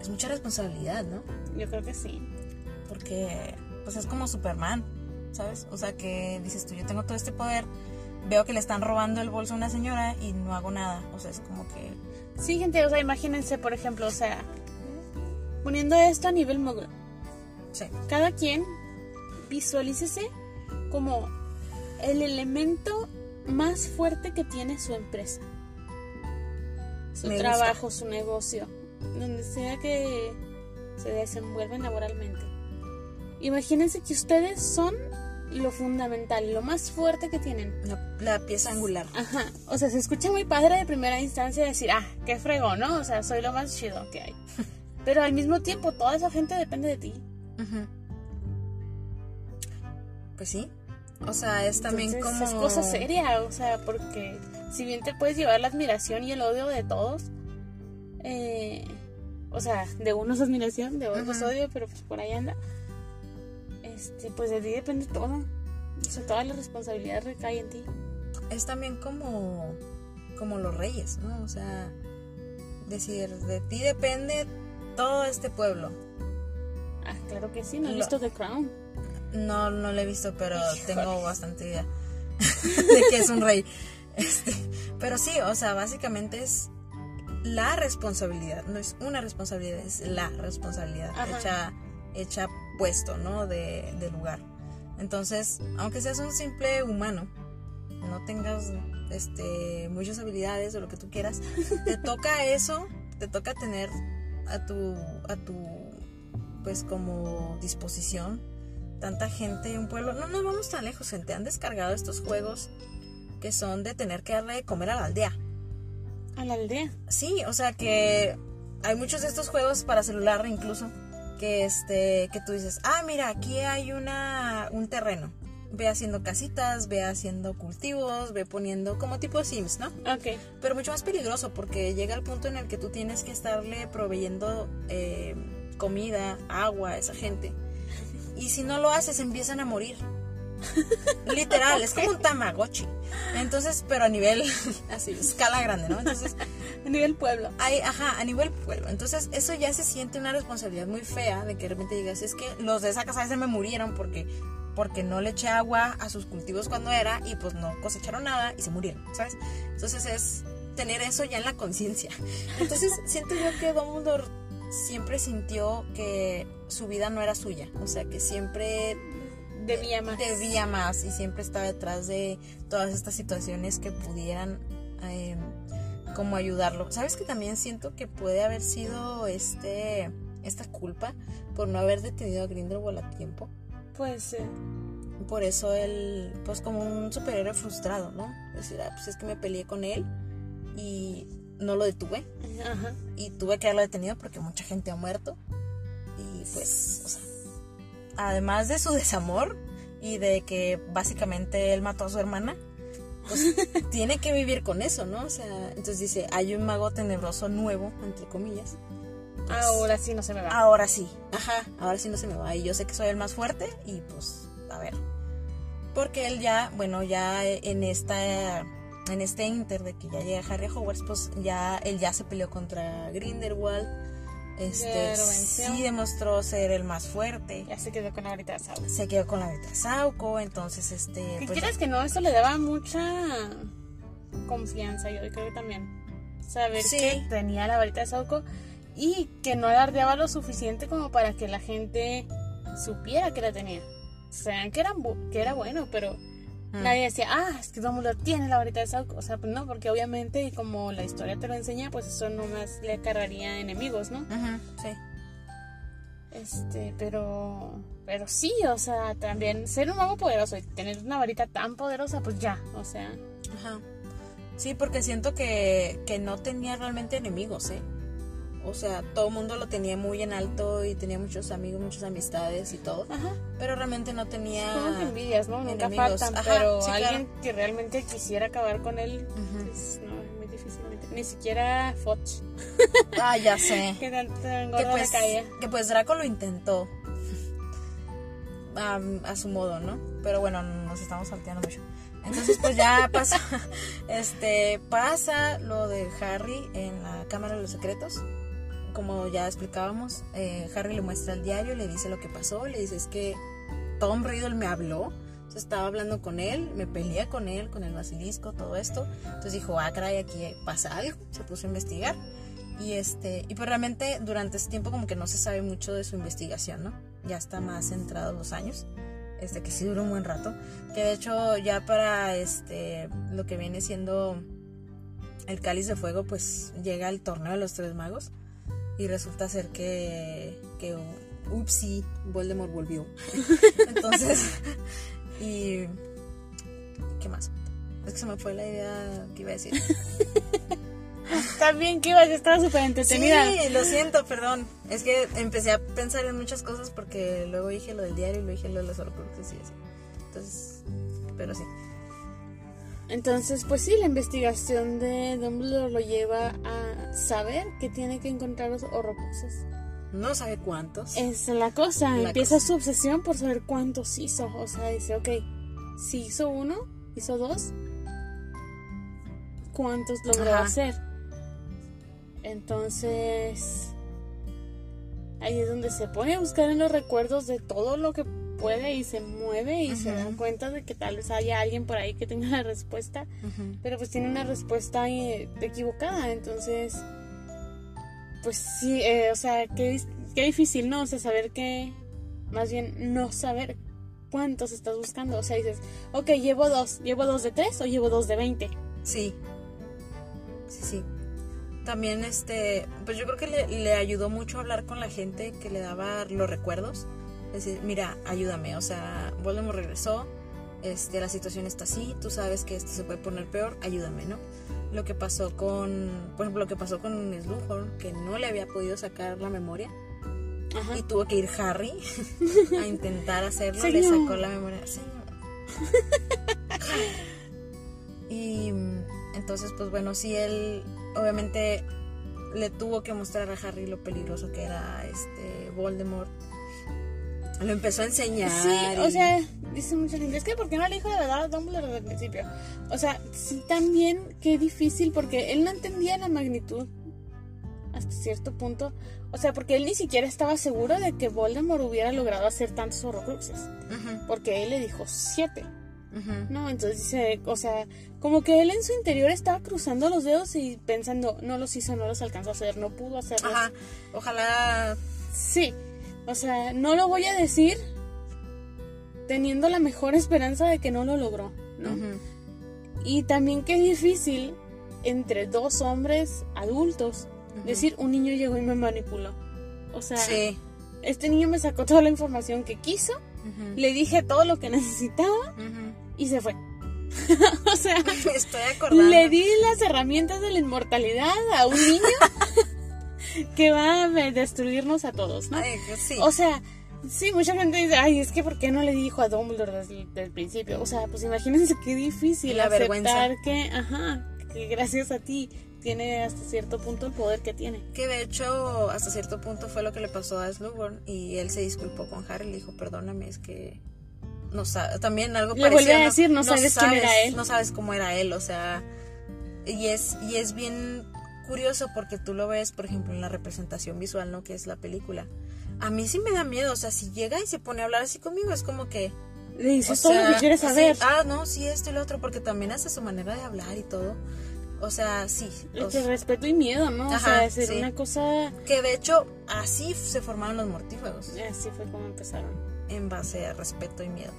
Es mucha responsabilidad, ¿no? Yo creo que sí. Porque, pues es como Superman, ¿sabes? O sea, que dices tú, yo tengo todo este poder, veo que le están robando el bolso a una señora y no hago nada. O sea, es como que... Sí, gente, o sea, imagínense, por ejemplo, o sea... Poniendo esto a nivel mogul. Sí. Cada quien visualícese como el elemento más fuerte que tiene su empresa. Su Me gusta. trabajo, su negocio, donde sea que se desenvuelven laboralmente. Imagínense que ustedes son lo fundamental, lo más fuerte que tienen. La, la pieza angular. Ajá, o sea, se escucha muy padre de primera instancia decir, ah, qué fregón, ¿no? O sea, soy lo más chido que hay. Pero al mismo tiempo, toda esa gente depende de ti. Pues sí. O sea, es también Entonces, como... Es cosa seria, o sea, porque si bien te puedes llevar la admiración y el odio de todos, eh, o sea, de unos admiración, de otros Ujú. odio, pero pues por ahí anda. Este, pues de ti depende todo. O sea, toda la responsabilidad recae en ti. Es también como... Como los reyes, ¿no? O sea, decir, de ti depende todo este pueblo. Ah, claro que sí, no he Lo- visto The Crown. No, no lo he visto, pero Híjole. tengo bastante idea de que es un rey. Este, pero sí, o sea, básicamente es la responsabilidad, no es una responsabilidad, es la responsabilidad Ajá. hecha, hecha puesto, ¿no? De, de lugar. Entonces, aunque seas un simple humano, no tengas este, muchas habilidades o lo que tú quieras, te toca eso, te toca tener a tu, a tu, pues como disposición tanta gente y un pueblo. No nos vamos tan lejos, gente. Han descargado estos juegos que son de tener que darle de comer a la aldea. A la aldea. Sí, o sea que hay muchos de estos juegos para celular incluso que este que tú dices, "Ah, mira, aquí hay una un terreno. Ve haciendo casitas, ve haciendo cultivos, ve poniendo como tipo Sims, ¿no? Ok. Pero mucho más peligroso porque llega el punto en el que tú tienes que estarle proveyendo eh, comida, agua a esa gente. Y si no lo haces, empiezan a morir. Literal, es como un tamagotchi. Entonces, pero a nivel así, escala grande, ¿no? Entonces, A nivel pueblo. hay, ajá, a nivel pueblo. Entonces, eso ya se siente una responsabilidad muy fea de que de repente digas, es que los de esa casa se me murieron porque porque no le eché agua a sus cultivos cuando era y pues no cosecharon nada y se murieron, ¿sabes? Entonces es tener eso ya en la conciencia. Entonces siento yo que Dumbledore siempre sintió que su vida no era suya, o sea, que siempre Debía más. debía más y siempre estaba detrás de todas estas situaciones que pudieran eh, como ayudarlo. ¿Sabes que también siento que puede haber sido este esta culpa por no haber detenido a Grindelwald a tiempo? Pues eh, Por eso él, pues como un superhéroe frustrado, ¿no? Decir, ah, pues es que me peleé con él y no lo detuve ajá. y tuve que haberlo detenido porque mucha gente ha muerto y pues, o sea, además de su desamor y de que básicamente él mató a su hermana, pues tiene que vivir con eso, ¿no? O sea, entonces dice, hay un mago tenebroso nuevo, entre comillas. Pues, Ahora sí no se me va. Ahora sí, ajá, ahora sí no se me va. Y yo sé que soy el más fuerte y pues, a ver. Porque él ya, bueno, ya en esta en este inter de que ya llega Harry Hogwarts, pues ya él ya se peleó contra Grindelwald. Este venció. sí demostró ser el más fuerte. Ya se quedó con la varita de Sauco. Se quedó con la de Sauco, entonces este Que pues, quieras que no, eso le daba mucha confianza, yo creo que también. Saber Sí. que tenía la varita de Sauco y que no alardeaba lo suficiente como para que la gente supiera que la tenía. Sabían que que era bueno, pero Mm. nadie decía, ah, es que Dumbledore tiene la varita de Sauco. O sea, pues no, porque obviamente, y como la historia te lo enseña, pues eso nomás le acarraría enemigos, ¿no? Ujú, sí. Este, pero. Pero sí, o sea, también ser un mago poderoso y tener una varita tan poderosa, pues ya, o sea. Ajá. Sí, porque siento que, que no tenía realmente enemigos, ¿eh? O sea, todo el mundo lo tenía muy en alto y tenía muchos amigos, muchas amistades y todo. Ajá. Pero realmente no tenía... Que envidias, ¿no? Nunca enemigos. faltan, Ajá, pero sí, alguien que realmente quisiera acabar con él, pues no, es muy difícilmente. Ni siquiera Foch, Ah, ya sé. que tanto que pues, caía. que pues Draco lo intentó. Am, a su modo, ¿no? Pero bueno, nos estamos salteando mucho. Entonces pues ya pasa, este, pasa lo de Harry en la Cámara de los Secretos. Como ya explicábamos, eh, Harry le muestra el diario, le dice lo que pasó, le dice es que Tom Riddle me habló, yo estaba hablando con él, me peleé con él, con el basilisco, todo esto. Entonces dijo, ah, caray, aquí pasa algo, se puso a investigar. Y este, y pues realmente durante ese tiempo como que no se sabe mucho de su investigación, ¿no? Ya está más centrado los años. Este que sí duró un buen rato. Que de hecho ya para este lo que viene siendo el cáliz de fuego, pues llega el torneo de los tres magos. Y resulta ser que. que upsi, Voldemort volvió. Entonces. y. ¿Qué más? Es que se me fue la idea que iba a decir. También que ibas, estaba súper entretenida. Sí, lo siento, perdón. Es que empecé a pensar en muchas cosas porque luego dije lo del diario y luego dije lo de los horcruxes y así. Entonces, pero sí. Entonces, pues sí, la investigación de Dumbledore lo lleva a saber que tiene que encontrar los horrocruxes. No sabe cuántos. Esa es la cosa. La Empieza cosa. su obsesión por saber cuántos hizo. O sea, dice, ok, si hizo uno, hizo dos, ¿cuántos logró Ajá. hacer? Entonces, ahí es donde se pone a buscar en los recuerdos de todo lo que puede y se mueve y se Ujú. da cuenta de que tal vez haya alguien por ahí que tenga la respuesta pero pues tiene una respuesta eh, equivocada, entonces, pues sí, eh, o sea, qué, qué difícil, ¿no? O sea, saber que, más bien, no saber cuántos estás buscando, o sea, dices, ok, llevo dos, ¿llevo dos de tres o llevo dos de veinte? Sí. Sí, sí. También, este, pues yo creo que le, le ayudó mucho hablar con la gente que le daba los recuerdos. Decir, mira, ayúdame, o sea, Voldemort regresó, este, la situación está así, tú sabes que esto se puede poner peor, ayúdame, ¿no? Lo que pasó con, por ejemplo, lo que pasó con Slughorn, que no le había podido sacar la memoria Ajá. y tuvo que ir Harry a intentar hacerlo, le Señor. sacó la memoria. Señor. y entonces, pues bueno, sí, él obviamente le tuvo que mostrar a Harry lo peligroso que era este Voldemort. Lo empezó a enseñar. Sí, o sea, dice mucha gente, es que ¿por qué no le dijo la verdad a Dumbledore desde el principio? O sea, sí también qué difícil porque él no entendía la magnitud hasta cierto punto. O sea, porque él ni siquiera estaba seguro de que Voldemort hubiera logrado hacer tantos horrocruxes. Porque él le dijo siete. ¿no? Entonces dice, o sea, como que él en su interior estaba cruzando los dedos y pensando, no los hizo, no los alcanzó a hacer, no pudo hacerlos. Ajá, ojalá. Sí, o sea, no lo voy a decir teniendo la mejor esperanza de que no lo logró, ¿no? Y también qué difícil entre dos hombres adultos decir un niño llegó y me manipuló. O sea, Sí. este niño me sacó toda la información que quiso, le dije todo lo que necesitaba y se fue. o sea, Me estoy acordando. le di las herramientas de la inmortalidad a un niño que va a destruirnos a todos, ¿no? Ay, sí. O sea, Sí, mucha gente dice, ay, es que ¿por qué no le dijo a Dumbledore desde, el principio? O sea, pues imagínense qué difícil La aceptar vergüenza. que, ajá, que gracias a ti tiene hasta cierto punto el poder que tiene. Que de hecho, hasta cierto punto fue lo que le pasó a Slughorn y él se disculpó con Harry, le dijo, perdóname, es que no sa- también algo Le parecido. volvió a decir, no sabes quién era él. No sabes cómo era él, o sea, y es y es bien curioso porque tú lo ves, por ejemplo, en la representación visual, ¿no? Que es la película. A mí sí me da miedo, o sea, si llega y se pone a hablar así conmigo, es como que Le dices o todo lo sea, que quieres sí, saber. ah, no, sí, esto y lo otro, porque también hace su manera de hablar y todo. O sea, sí. o Entre sea, respeto y miedo, ¿no? o Ajá, sea, ser sí. una cosa... que de hecho, así se formaron los mortífagos. Así fue como empezaron. en base a respeto y miedo.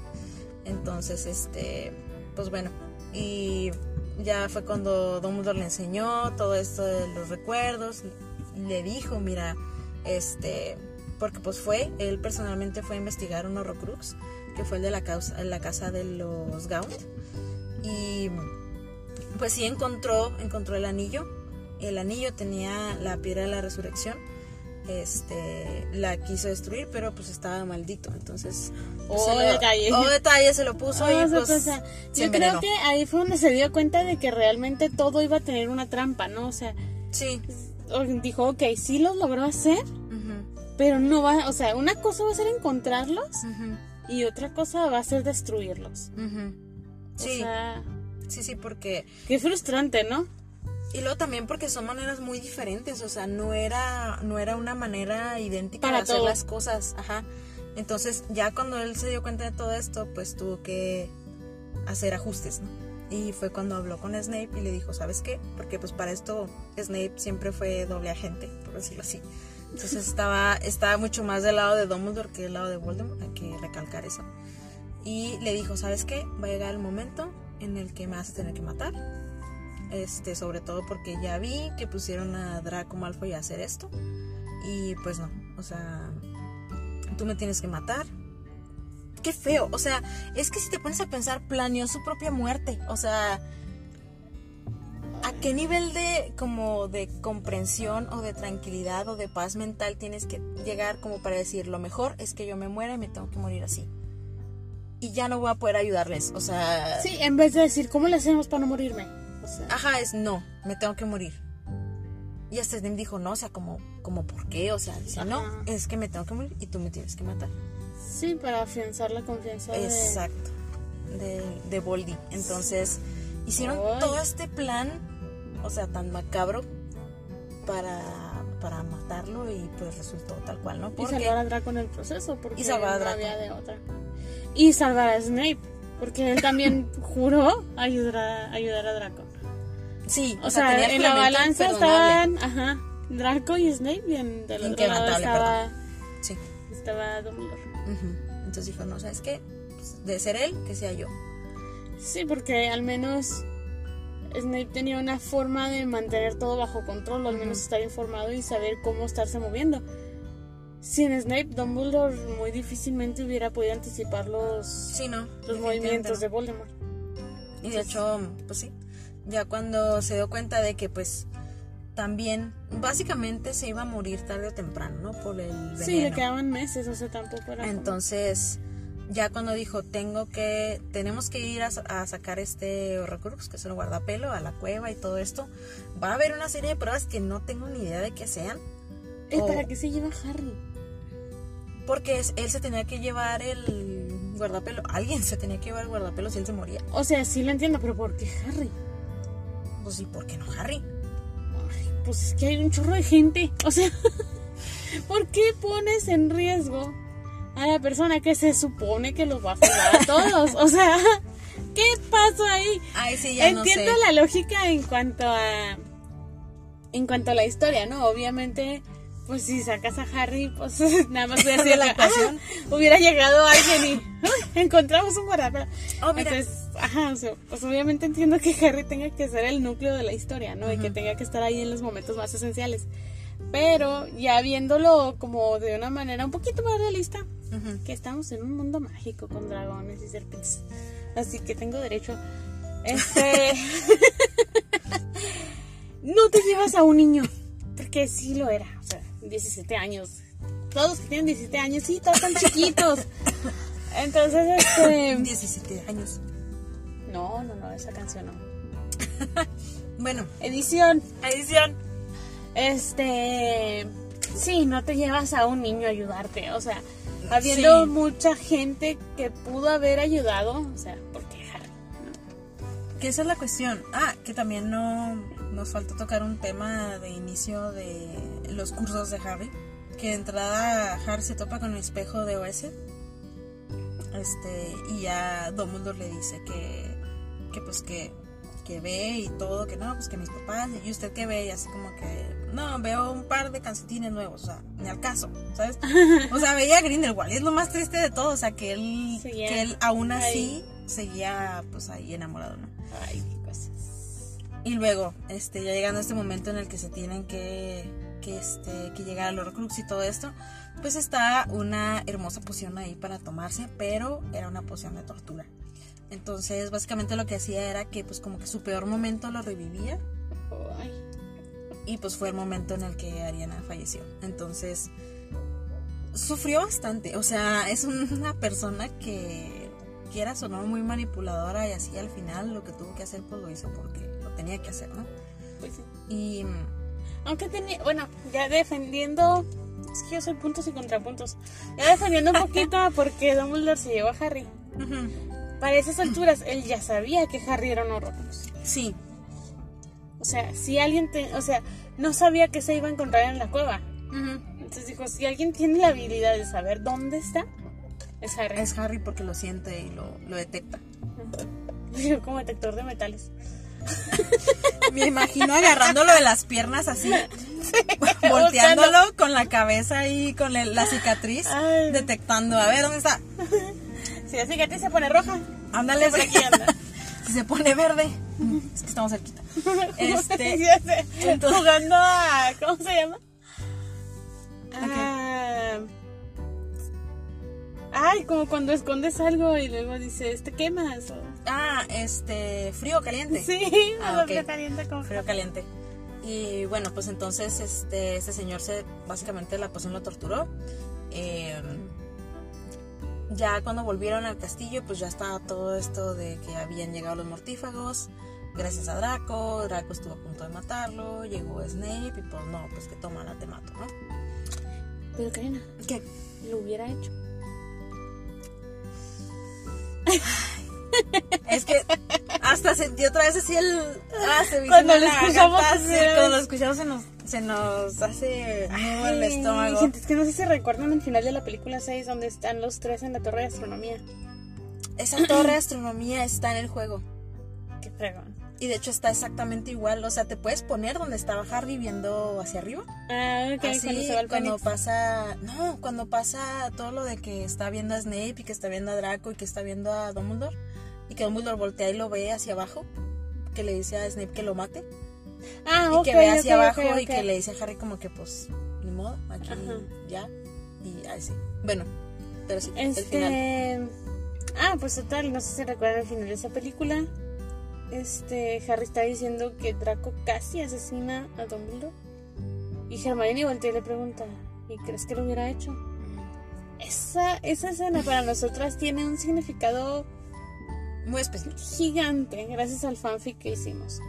Entonces, este, pues bueno, y ya fue cuando Dumbledore le enseñó todo esto de los recuerdos, le dijo, mira, este, porque pues fue, él personalmente fue a investigar un Horrocrux, que fue el de la, causa, la casa de los Gaunt, y pues sí encontró, encontró el anillo, el anillo tenía la piedra de la resurrección, este la quiso destruir pero pues estaba maldito entonces pues, Oh, se lo- detalle. oh, detalle se lo puso Ah, y pues se Yo creo que ahí fue donde se dio cuenta de que realmente todo iba a tener una trampa, ¿no? O sea, sí dijo, ok, sí los logró hacer, pero no va, o sea, una cosa va a ser encontrarlos y otra cosa va a ser destruirlos. sí sea, sí sí porque qué frustrante, ¿no? Y luego también porque son maneras muy diferentes o sea no era no era una manera idéntica Para de hacer todo. las cosas ajá. Entonces ya cuando él se dio cuenta de todo esto pues tuvo que hacer ajustes no y fue cuando habló con Snape y le dijo sabes qué porque pues para esto Snape siempre fue doble agente por decirlo así. Entonces estaba estaba mucho más del lado de Dumbledore que del lado de Voldemort hay que recalcar eso. Y le dijo sabes qué va a llegar el momento en el que me vas a tener que matar este sobre todo porque ya vi que pusieron a Draco Malfoy a hacer esto. Y pues no o sea tú me tienes que matar. Qué feo o sea es que si te pones a pensar planeó su propia muerte. O sea a qué nivel de como de comprensión o de tranquilidad o de paz mental tienes que llegar como para decir lo mejor es que yo me muera y me tengo que morir así y ya no voy a poder ayudarles o sea. Sí, en vez de decir, ¿cómo le hacemos para no morirme? O sea, Ajá, es no, me tengo que morir. Y hasta Snape dijo, no, o sea, como, como ¿por qué? O sea, dice, no, es que me tengo que morir y tú me tienes que matar. sí, para afianzar la confianza de... Exacto, de, de Voldy. Entonces, hicieron Ay. todo este plan, o sea, tan macabro, para, para matarlo y pues resultó tal cual, ¿no? Y Porque, salvar a Draco en el proceso, porque Y salvar a no Draco. había de otra. Y salvar a Snape, porque él también juró ayudar a, ayudar a Draco. Sí, O, sea, en la balanza estaban, ajá, Draco y Snape, y en, del otro lado estaba, Sí. estaba Dumbledore. Entonces dijo, no, ¿sabes qué? Pues, de ser él, que sea yo. Sí, porque al menos Snape tenía una forma de mantener todo bajo control, o al menos estar informado y saber cómo estarse moviendo. Sin Snape, Dumbledore muy difícilmente hubiera podido anticipar los, Sí, no. los movimientos no. de Voldemort. Y de hecho, pues sí, ya cuando se dio cuenta de que pues también básicamente se iba a morir tarde o temprano, ¿no? Por el veneno. Sí, le quedaban meses, o sea, tampoco era. Entonces, ya cuando dijo, tengo que, tenemos que ir a, a sacar este Horrocrux, que es el guardapelo, a la cueva y todo esto, va a haber una serie de pruebas que no tengo ni idea de qué sean, Ey, o- ¿Para qué se lleva Harry? porque es- él se tenía que llevar el guardapelo, alguien se tenía que llevar el guardapelo si él se moría. O sea, sí lo entiendo, pero ¿por qué Harry? Pues sí, ¿por qué no Harry? Ay, pues es que hay un chorro de gente. O sea, ¿por qué pones en riesgo a la persona que se supone que los va a jugar a todos? O sea, ¿qué pasó ahí? Ay, sí, ya Entiendo no sé. la lógica en cuanto a en cuanto a la historia, ¿no? Obviamente, pues si sacas a Harry, pues nada más hubiera De sido la que, ah, actuación. hubiera llegado alguien y ¡ay! encontramos un guardapelo. Oh, mira. Entonces, ajá, o sea, pues obviamente entiendo que Harry tenga que ser el núcleo de la historia, ¿no? Y que tenga que estar ahí en los momentos más esenciales. Pero ya viéndolo como de una manera un poquito más realista, Ujú. que estamos en un mundo mágico con dragones y serpientes. Así que tengo derecho. Este. no te llevas a un niño. Porque sí lo era. O sea, 17 años. todos que tienen 17 años, sí, todos están chiquitos. Entonces, este... 17 años. No, no, no, esa canción no. Bueno, Edición. edición. Este... Sí, no te llevas a un niño a ayudarte, o sea, habiendo Sí. mucha gente que pudo haber ayudado, o sea, ¿por qué Harry? Que esa es la cuestión. Ah, que también no nos falta tocar un tema de inicio de los cursos de Harry. Que de entrada Harry se topa con el espejo de OS. Este, y ya Dumbledore le dice que, que pues que, que ve y todo, que no, pues que mis papás, y usted que ve, y así como que, no, veo un par de calcetines nuevos, o sea, ni al caso, ¿sabes? O sea, veía a Grindelwald, y es lo más triste de todo, o sea, que él, que él aún así seguía pues ahí enamorado, ¿no? Ay, qué cosas. Y luego, este, ya llegando a este momento en el que se tienen que, que, este, que llegar al Horcrux y todo esto, pues está una hermosa poción ahí para tomarse, pero era una poción de tortura. Entonces, básicamente lo que hacía era que, pues, como que su peor momento lo revivía y pues fue el momento en el que Ariana falleció. Entonces, sufrió bastante. O sea, es una persona que quieras o no muy manipuladora y así al final lo que tuvo que hacer pues lo hizo porque lo tenía que hacer, ¿no? Pues sí. Y Aunque tenía, bueno, ya defendiendo, es que yo soy puntos y contrapuntos. Ya defendiendo un poquito a por qué Dumbledore se llevó a Harry. Para esas alturas, él ya sabía que Harry era un Horrocrux. sí, O sea, si alguien, te, o sea, no sabía que se iba a encontrar en la cueva. Entonces dijo, si alguien tiene la habilidad de saber dónde está, es Harry. es Harry porque lo siente y lo, lo detecta. Yo como detector de metales. Me imagino agarrándolo de las piernas así, volteándolo con la cabeza y con el- la cicatriz, Ay. detectando, a ver, ¿dónde está? Si la cicatriz se pone roja, Ándale, por aquí anda. Si se pone verde, es que estamos cerquita. Este, entonces- Jugando a. ¿Cómo se llama? Ah, Ay, como cuando escondes algo y luego dices, ¿te quemas? o- Ah, este, frío, caliente. Sí, Ah, lo calienta con Frío, caliente. Y bueno, pues entonces este, este señor se, básicamente la poción lo torturó. Eh, ya cuando volvieron al castillo, pues ya estaba todo esto de que habían llegado los mortífagos. Gracias a Draco, Draco estuvo a punto de matarlo, llegó Snape y pues no, pues que toma, la te mato, ¿no? Pero Karina, ¿Qué? lo hubiera hecho. Es que hasta sentí otra vez así el... Ah, se me Cuando lo escuchamos, era- cuando lo escuchamos se nos, se nos hace nudo el estómago. gente, es que no sé si recuerdan el final de la película 6 donde están los tres en la torre de astronomía. Esa torre de astronomía está en el juego. Qué fregón. Y de hecho está exactamente igual. O sea, te puedes poner donde estaba Harry viendo hacia arriba. Ah, ok, Así, cuando se va cuando pasa. No, cuando pasa todo lo de que está viendo a Snape y que está viendo a Draco y que está viendo a Dumbledore. Y que Dumbledore voltea y lo ve hacia abajo. Que le dice a Snape que lo mate. Ah, Y que ve hacia abajo y que le dice a Harry como que pues. Ni modo, aquí Ajá. ya. Y así. Bueno, pero sí, el final. Este. Ah, pues total, no sé si recuerdan el final de esa película. Este, Harry está diciendo que Draco casi asesina a Dumbledore. Y Hermione voltea y le pregunta, ¿y crees que lo hubiera hecho? Esa, esa escena para nosotras tiene un significado Muy especial. gigante gracias al fanfic que hicimos.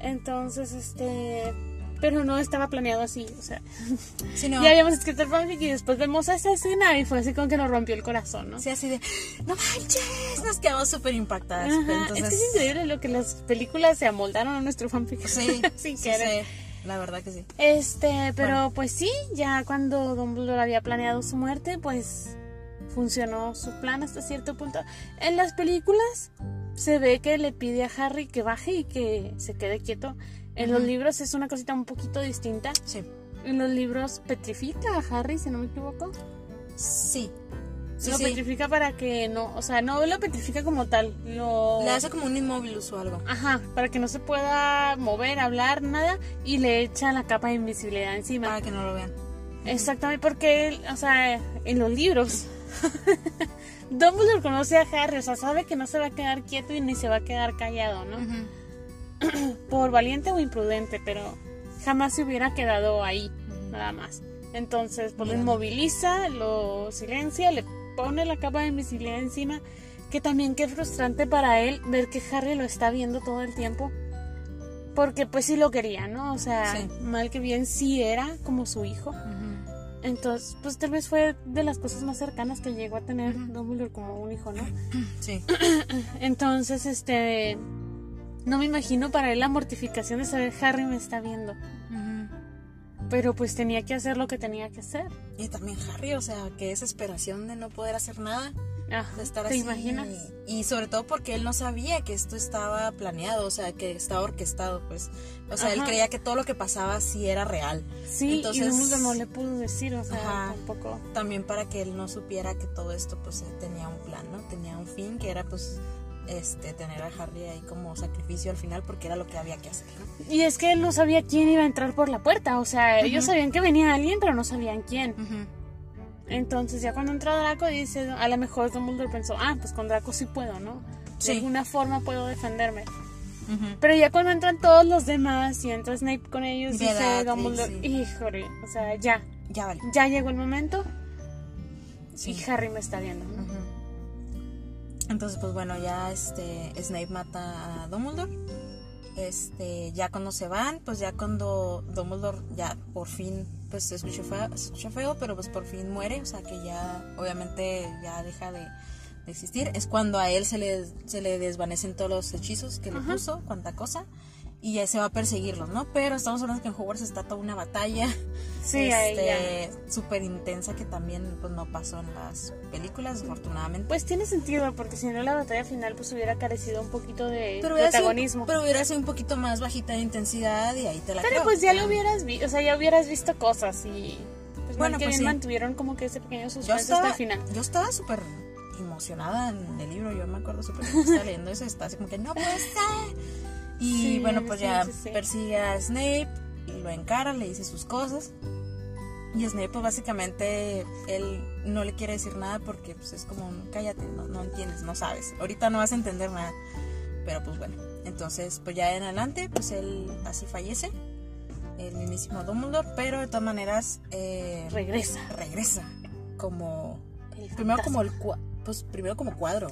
Entonces, este... Pero no estaba planeado así, o sea, Sí, no. ya habíamos escrito el fanfic y después vemos esa escena y fue así como que nos rompió el corazón, ¿no? Sí, así de, no manches, nos quedamos súper impactadas. Entonces, Es que es increíble lo que las películas se amoldaron a nuestro fanfic. sí, Sin sí, querer. sí, la verdad que sí. Este, pero Bueno. pues sí, ya cuando Dumbledore había planeado su muerte, pues funcionó su plan hasta cierto punto. En las películas se ve que le pide a Harry que baje y que se quede quieto. En los libros es una cosita un poquito distinta. Sí, En los libros petrifica a Harry, si no me equivoco. sí. Sí, lo sí. petrifica para que no, o sea, no lo petrifica como tal, lo Le hace como un inmóvil o algo. Ajá, para que no se pueda mover, hablar, nada, y le echa la capa de invisibilidad encima. Para que no lo vean. Exactamente, porque, o sea, en los libros, Dumbledore conoce a Harry, o sea, sabe que no se va a quedar quieto y ni se va a quedar callado, ¿no? Por valiente o imprudente, pero jamás se hubiera quedado ahí, nada más. Entonces, pues lo inmoviliza, lo silencia, le pone la capa de invisibilidad encima. Que también qué frustrante para él ver que Harry lo está viendo todo el tiempo. Porque pues sí lo quería, ¿no? O sea, Sí. mal que bien sí era como su hijo. Entonces, pues tal vez fue de las cosas más cercanas que llegó a tener Ujú. Dumbledore como un hijo, ¿no? Sí. Entonces, este, no me imagino para él la mortificación de saber Harry me está viendo. Pero pues tenía que hacer lo que tenía que hacer. Y también Harry, o sea, qué desesperación de no poder hacer nada, Ajá, de estar ¿Te así. imaginas? Y sobre todo porque él no sabía que esto estaba planeado, o sea, que estaba orquestado, pues. O sea, él Ajá. creía que todo lo que pasaba sí era real. Sí, Entonces- y Dumbledore no le pudo decir, o sea, Ajá. tampoco. También para que él no supiera que todo esto, pues, tenía un plan, ¿no? Tenía un fin, que era, pues, este, tener a Harry ahí como sacrificio al final, porque era lo que había que hacer, ¿no? Y es que él no sabía quién iba a entrar por la puerta, o sea, ellos Ujú. sabían que venía alguien, pero no sabían quién. Entonces ya cuando entró Draco dice, a lo mejor Dumbledore pensó, ah, pues con Draco sí puedo, ¿no? De alguna forma puedo defenderme. Pero ya cuando entran todos los demás y entra Snape con ellos, dice Dumbledore, sí. híjole, o sea, ya, Ya vale. ya llegó el momento Sí. y Harry me está viendo, ¿no? Entonces, pues bueno, ya este Snape mata a Dumbledore. Este, ya cuando se van, pues ya cuando Dumbledore ya por fin, pues se escucha feo, se escucha feo, pero pues por fin muere, o sea que ya obviamente ya deja de, de existir. Es cuando a él se le, se le desvanecen todos los hechizos que le puso, cuanta cosa, y ya se va a perseguirlos, ¿no? Pero estamos hablando que en Hogwarts está toda una batalla Sí, este, súper intensa que también pues no pasó en las películas, afortunadamente. Pues tiene sentido, porque si no la batalla final pues hubiera carecido un poquito de Pero hubiera, sido, protagonismo. pero hubiera sido un poquito más bajita de intensidad y ahí te la Pero creo. pues ya lo hubieras visto, o sea, ya hubieras visto cosas y pues Bueno, que pues bien sí. mantuvieron como que ese pequeño Yo suspense hasta estaba, el final. yo estaba súper emocionada en el libro, yo me acuerdo súper que estaba leyendo eso, estaba así como que no puede ser. Y Sí, bueno, pues sí, ya sí, persigue a Snape, lo encara, le dice sus cosas. Y Snape, pues básicamente, él no le quiere decir nada porque pues, es como, un, cállate, no, no entiendes, no sabes. Ahorita no vas a entender nada. Pero pues bueno, entonces, pues ya en adelante, pues él así fallece, el mismísimo Dumbledore, pero de todas maneras, eh, Regresa. regresa como, El primero como el pues primero como cuadro.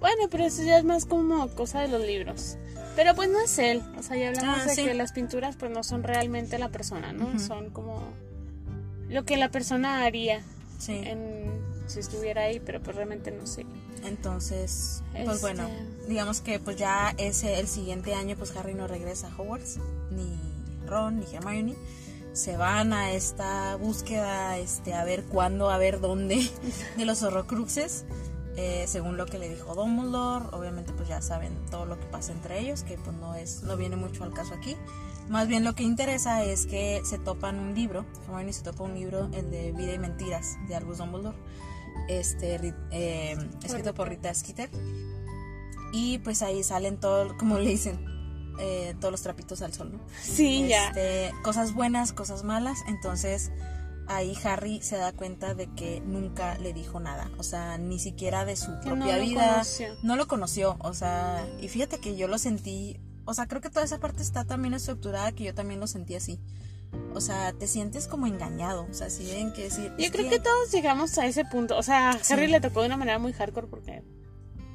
Bueno, pero eso ya es más como cosa de los libros. Pero pues no es él. O sea, ya hablamos Ah, de sí. que las pinturas pues no son realmente la persona, ¿no? Ujú. Son como lo que la persona haría Sí. en, si estuviera ahí, pero pues realmente no sé. Entonces, pues Este- bueno, digamos que pues ya ese el siguiente año pues Harry no regresa a Hogwarts, ni Ron ni Hermione. Se van a esta búsqueda, este, a ver cuándo, a ver dónde de los horrocruxes, eh, según lo que le dijo Dumbledore. Obviamente pues ya saben todo lo que pasa entre ellos, que pues no es, no viene mucho al caso aquí. Más bien lo que interesa es que se topan un libro, Hermione se topa un libro, el de Vida y Mentiras, de Albus Dumbledore, este, eh, escrito por Rita Skeeter. Y pues ahí salen todo, como le dicen, eh, todos los trapitos al sol, ¿no? Sí, ya. Este, cosas buenas, cosas malas. Entonces ahí Harry se da cuenta de que nunca le dijo nada. O sea, ni siquiera de su Que no propia lo vida. conoció. No lo conoció. O sea, y fíjate que yo lo sentí. O sea, creo que toda esa parte está también estructurada que yo también lo sentí así. O sea, te sientes como engañado. O sea, si ven que decir. Yo creo que todos llegamos a ese punto. O sea, a Sí. Harry le tocó de una manera muy hardcore porque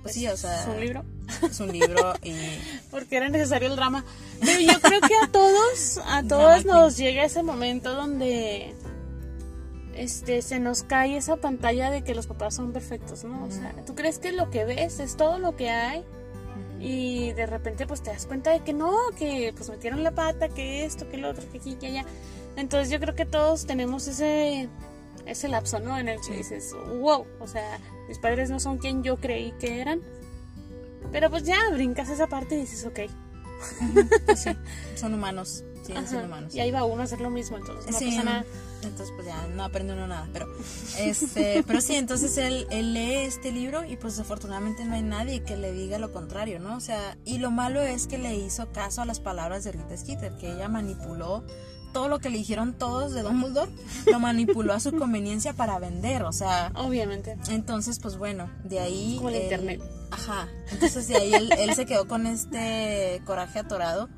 Pues sí, o sea. es un libro. Es un libro y. Porque era necesario el drama. Pero yo creo que a todos, a todos nos llega ese momento donde este se nos cae esa pantalla de que los papás son perfectos, ¿no? O sea, tú crees que lo que ves es todo lo que hay y de repente pues te das cuenta de que no, que pues metieron la pata, que esto, que lo otro, que aquí, que allá. Entonces yo creo que todos tenemos ese ese lapso, ¿no? En el que Sí. dices, wow, o sea, mis padres no son quien yo creí que eran. Pero pues ya brincas esa parte y dices, ok. Pues sí, son humanos. Ajá, siendo humanos. Y ahí va uno a hacer lo mismo, entonces no Sí, pasa nada. Entonces pues ya no aprende uno nada, pero este, pero sí, entonces él, él lee este libro y pues afortunadamente no hay nadie que le diga lo contrario, ¿no? O sea, y lo malo es que le hizo caso a las palabras de Rita Skeeter, que ella manipuló todo lo que le dijeron todos de Dumbledore, lo manipuló a su conveniencia para vender, o sea, Obviamente. entonces pues bueno, de ahí Como el él- internet. Ajá, entonces de ahí él, él se quedó con este coraje atorado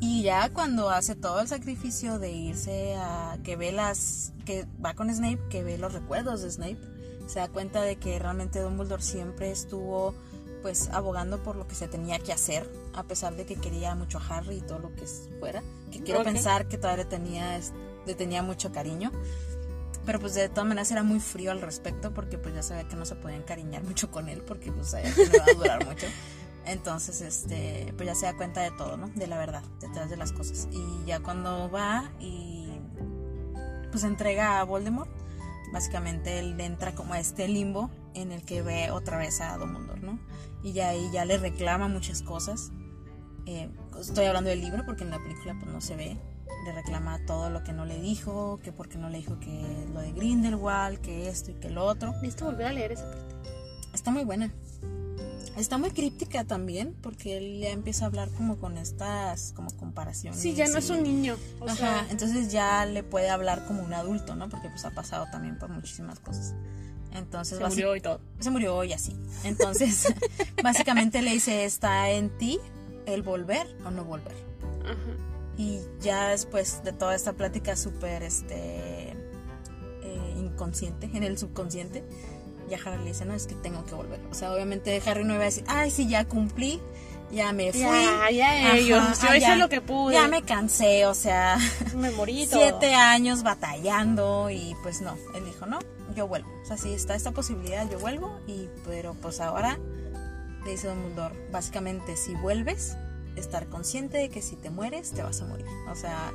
Y ya cuando hace todo el sacrificio de irse a que ve las que va con Snape, que ve los recuerdos de Snape, se da cuenta de que realmente Dumbledore siempre estuvo pues abogando por lo que se tenía que hacer, a pesar de que quería mucho a Harry y todo lo que fuera, que quiero pensar que todavía le tenía le tenía mucho cariño. Pero pues de todas maneras era muy frío al respecto porque pues ya sabía que no se podía encariñar mucho con él porque pues sabía que no iba a durar mucho. Entonces, este, pues ya se da cuenta de todo, ¿no? De la verdad, detrás de las cosas. Y ya cuando va y pues entrega a Voldemort, básicamente él entra como a este limbo en el que ve otra vez a Dumbledore, ¿no? Y ya ahí ya le reclama muchas cosas. Eh, estoy hablando del libro porque en la película pues no se ve. Le reclama todo lo que no le dijo, que porque no le dijo que lo de Grindelwald, que esto y que lo otro. Necesito volver a leer esa parte. Está muy buena. Está muy críptica también, porque él ya empieza a hablar como con estas como comparaciones. Sí, ya no es un niño. O Ajá, sea, entonces ya le puede hablar como un adulto, ¿no? Porque pues ha pasado también por muchísimas cosas. Entonces se murió y todo. se murió y así. Entonces, básicamente le dice, está en ti el volver o no volver. Ajá. Y ya después de toda esta plática súper este, eh, inconsciente, en el subconsciente, ya Harry le dice, no, es que tengo que volver. O sea, obviamente Harry no iba a decir, ay, sí, ya cumplí, ya me fui. Ya, ya Ajá, ellos. Yo ah, hice ya- lo que pude. Ya me cansé, o sea, Me morí todo. siete años batallando y pues no, él dijo, no, yo vuelvo. O sea, si está esta posibilidad, yo vuelvo. Y pero pues ahora le dice Dumbledore, básicamente si vuelves, estar consciente de que si te mueres, te vas a morir. O sea,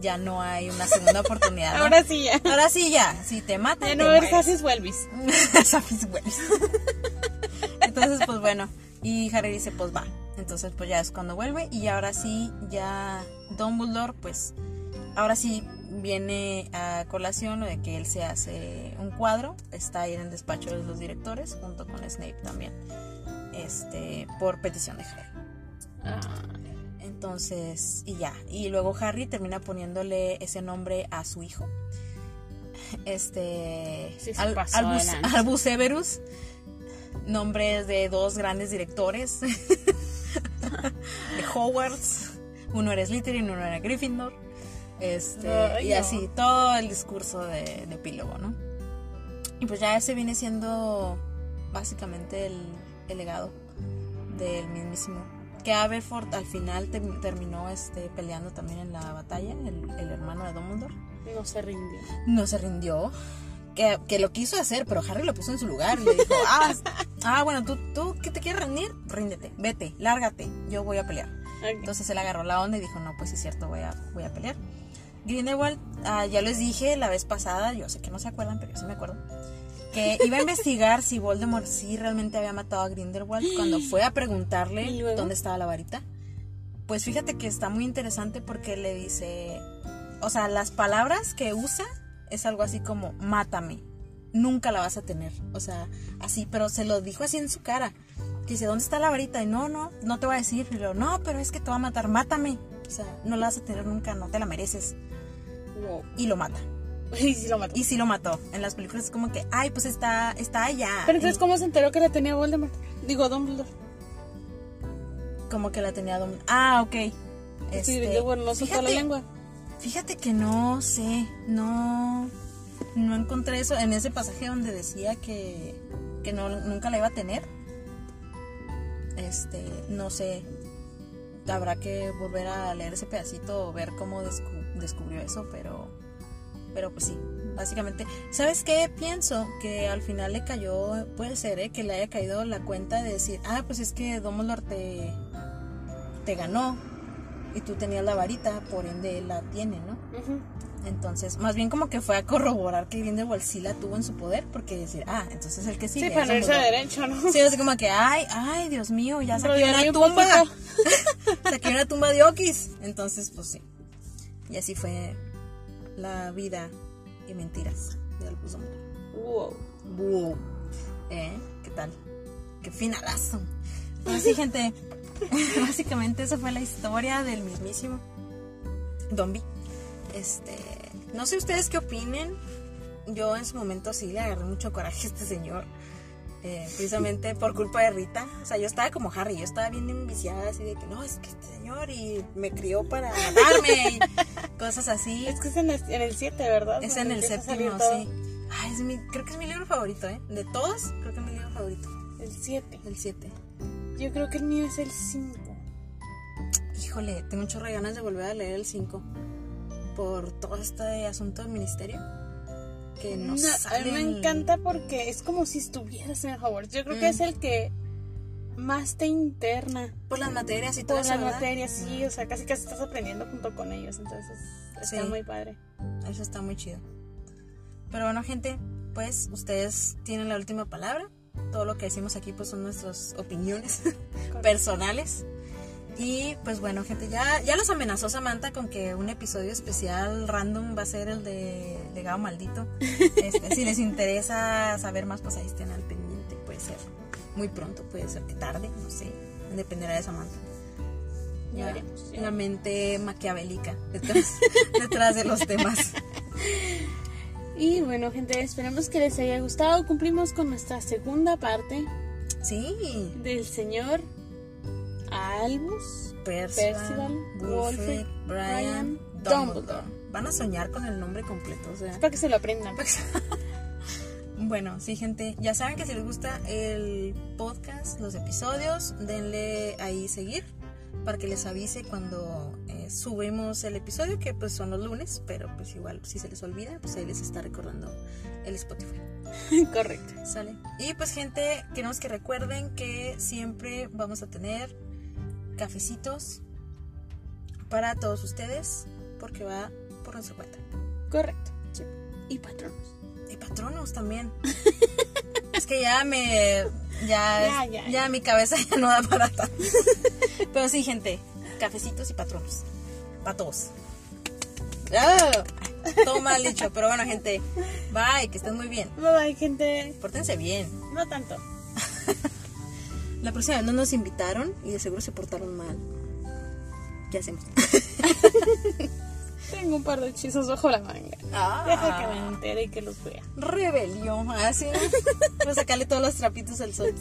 ya no hay una segunda oportunidad. ¿no? Ahora sí ya. Ahora sí ya, si te matan, Ya no ver mueres. haces vuelvis. Safis Wells. Entonces, pues bueno. Y Harry dice, pues va. Entonces, pues ya es cuando vuelve. Y ahora sí, ya Dumbledore, pues, ahora sí viene a colación lo de que él se hace un cuadro. Está ahí en el despacho de los directores, junto con Snape también. Este, por petición de Harry. Ah, Entonces, y ya. Y luego Harry termina poniéndole ese nombre a su hijo. Este. Sí, Al- Albus. Albus Severus. Nombres de dos grandes directores. de Hogwarts. Uno era Slytherin, uno era Gryffindor. Este, y así, todo el discurso de, de epílogo, ¿no? Y pues ya ese viene siendo básicamente el, el legado del mismísimo. Que Aberforth al final te- terminó este, peleando también en la batalla, el, el hermano de Dumbledore. no se rindió. No se rindió. Que, que lo quiso hacer, pero Harry lo puso en su lugar y le dijo, ah, ah bueno, ¿tú, tú que te quieres rendir, ríndete, vete, lárgate, yo voy a pelear. Ok. Entonces él agarró la onda y dijo, no, pues es cierto, voy a, voy a pelear. Grindelwald, ah, ya les dije la vez pasada, yo sé que no se acuerdan, pero yo sí me acuerdo, que iba a investigar si Voldemort sí realmente había matado a Grindelwald cuando fue a preguntarle dónde estaba la varita. Pues fíjate que está muy interesante porque le dice, o sea, las palabras que usa es algo así como, mátame, nunca la vas a tener. O sea, así, pero se lo dijo así en su cara. Que dice, ¿dónde está la varita? Y no, no, no te voy a decir. Y luego, no, pero es que te va a matar, mátame. O sea, no la vas a tener nunca, no te la mereces. Wow. Y lo mata. Y sí lo mató. Y sí lo mató. En las películas es como que, ay, pues está, está allá. Pero entonces, ¿cómo se enteró que la tenía Voldemort? Digo, Dumbledore. como que la tenía dom- Ah, ok. Sí, Este, bueno, no soltó la lengua. Fíjate que no sé, no, no encontré eso en ese pasaje donde decía que, que no, nunca la iba a tener. Este, no sé, habrá que volver a leer ese pedacito o ver cómo descu- descubrió eso, pero, pero pues sí, básicamente. ¿Sabes qué? Pienso que al final le cayó, puede ser, ¿eh? que le haya caído la cuenta de decir, ah, pues es que Dumbledore te, te ganó y tú tenías la varita, por ende él la tiene, ¿no? Entonces, más bien como que fue a corroborar que Grindelwald sí la tuvo en su poder, porque decir, ah, entonces el que Sí, sigue. para es irse derecho, ¿no? Sí, así como que, ay, ay, Dios mío, ya saqué Rodear una tumba. poquito. saqué una tumba de Okis. Entonces, pues sí. Y así fue la vida y mentiras de Albus Dumbledore. Wow. Wow. ¿Eh? ¿Qué tal? Qué finalazo. Pues sí, gente. Básicamente esa fue la historia del mismísimo Dombi. Este, no sé ustedes qué opinen. Yo en su momento sí le agarré mucho coraje a este señor. Eh, precisamente por culpa de Rita. O sea, yo estaba como Harry, yo estaba bien enviciada, así de que no, es que este señor y me crió para matarme y cosas así. Es que es en el, en el 7, ¿verdad? Es en el séptimo, sí. Ay, es mi, creo que es mi libro favorito, ¿eh? De todos, creo que es mi libro favorito. El 7. El 7. Yo creo que el mío es el 5. Híjole, tengo de ganas de volver a leer el 5 por todo este asunto del ministerio. Que no, No, a mí me encanta porque es como si estuvieras en Hogwarts. Yo creo que Mm. es el que más te interna Por las materias y todo por las ¿verdad? materias, sí, o sea, casi casi estás aprendiendo junto con ellos, entonces está Sí. muy padre. Eso está muy chido. Pero bueno, gente, pues ustedes tienen la última palabra. Todo lo que decimos aquí pues son nuestras opiniones personales. Y pues bueno, gente, ya, ya los amenazó Samantha con que un episodio especial random va a ser el de Legado Maldito. Este, si les interesa saber más, pues ahí estén al pendiente. Puede ser muy pronto, puede ser que tarde, no sé. Dependerá de Samantha. Ya Ya, veremos, ya la mente maquiavélica detrás, detrás de los temas. Y bueno, gente, esperamos que les haya gustado. Cumplimos con nuestra segunda parte Sí, del señor Albus Percival, Percival, Brian, Dumbledore. Dumbledore. Van a soñar con el nombre completo, o sea. para que se lo aprendan. Bueno, sí, gente, ya saben que si les gusta el podcast, los episodios, denle ahí seguir para que les avise cuando eh, subimos el episodio, que pues son los lunes, pero pues igual si se les olvida, pues ahí les está recordando el Spotify. Correcto. Sale. Y pues gente, queremos que recuerden que siempre vamos a tener cafecitos para todos ustedes porque va por nuestra cuenta. Correcto. Y patronos. Y patronos también. es que ya me ya Ya, ya, ya mi cabeza ya no da para tanto. Pero sí, gente, cafecitos y patronos. Para todos. Ah, todo mal dicho, pero bueno, gente, bye, que estén muy bien. Bye bye, gente. Pórtense bien. No tanto. La próxima vez no nos invitaron y de seguro se portaron mal. ¿Qué hacemos? Tengo un par de hechizos bajo la manga. Ah. Deja que me entere y que los vea. Rebelión, así. Voy a sacarle todos los trapitos al sol.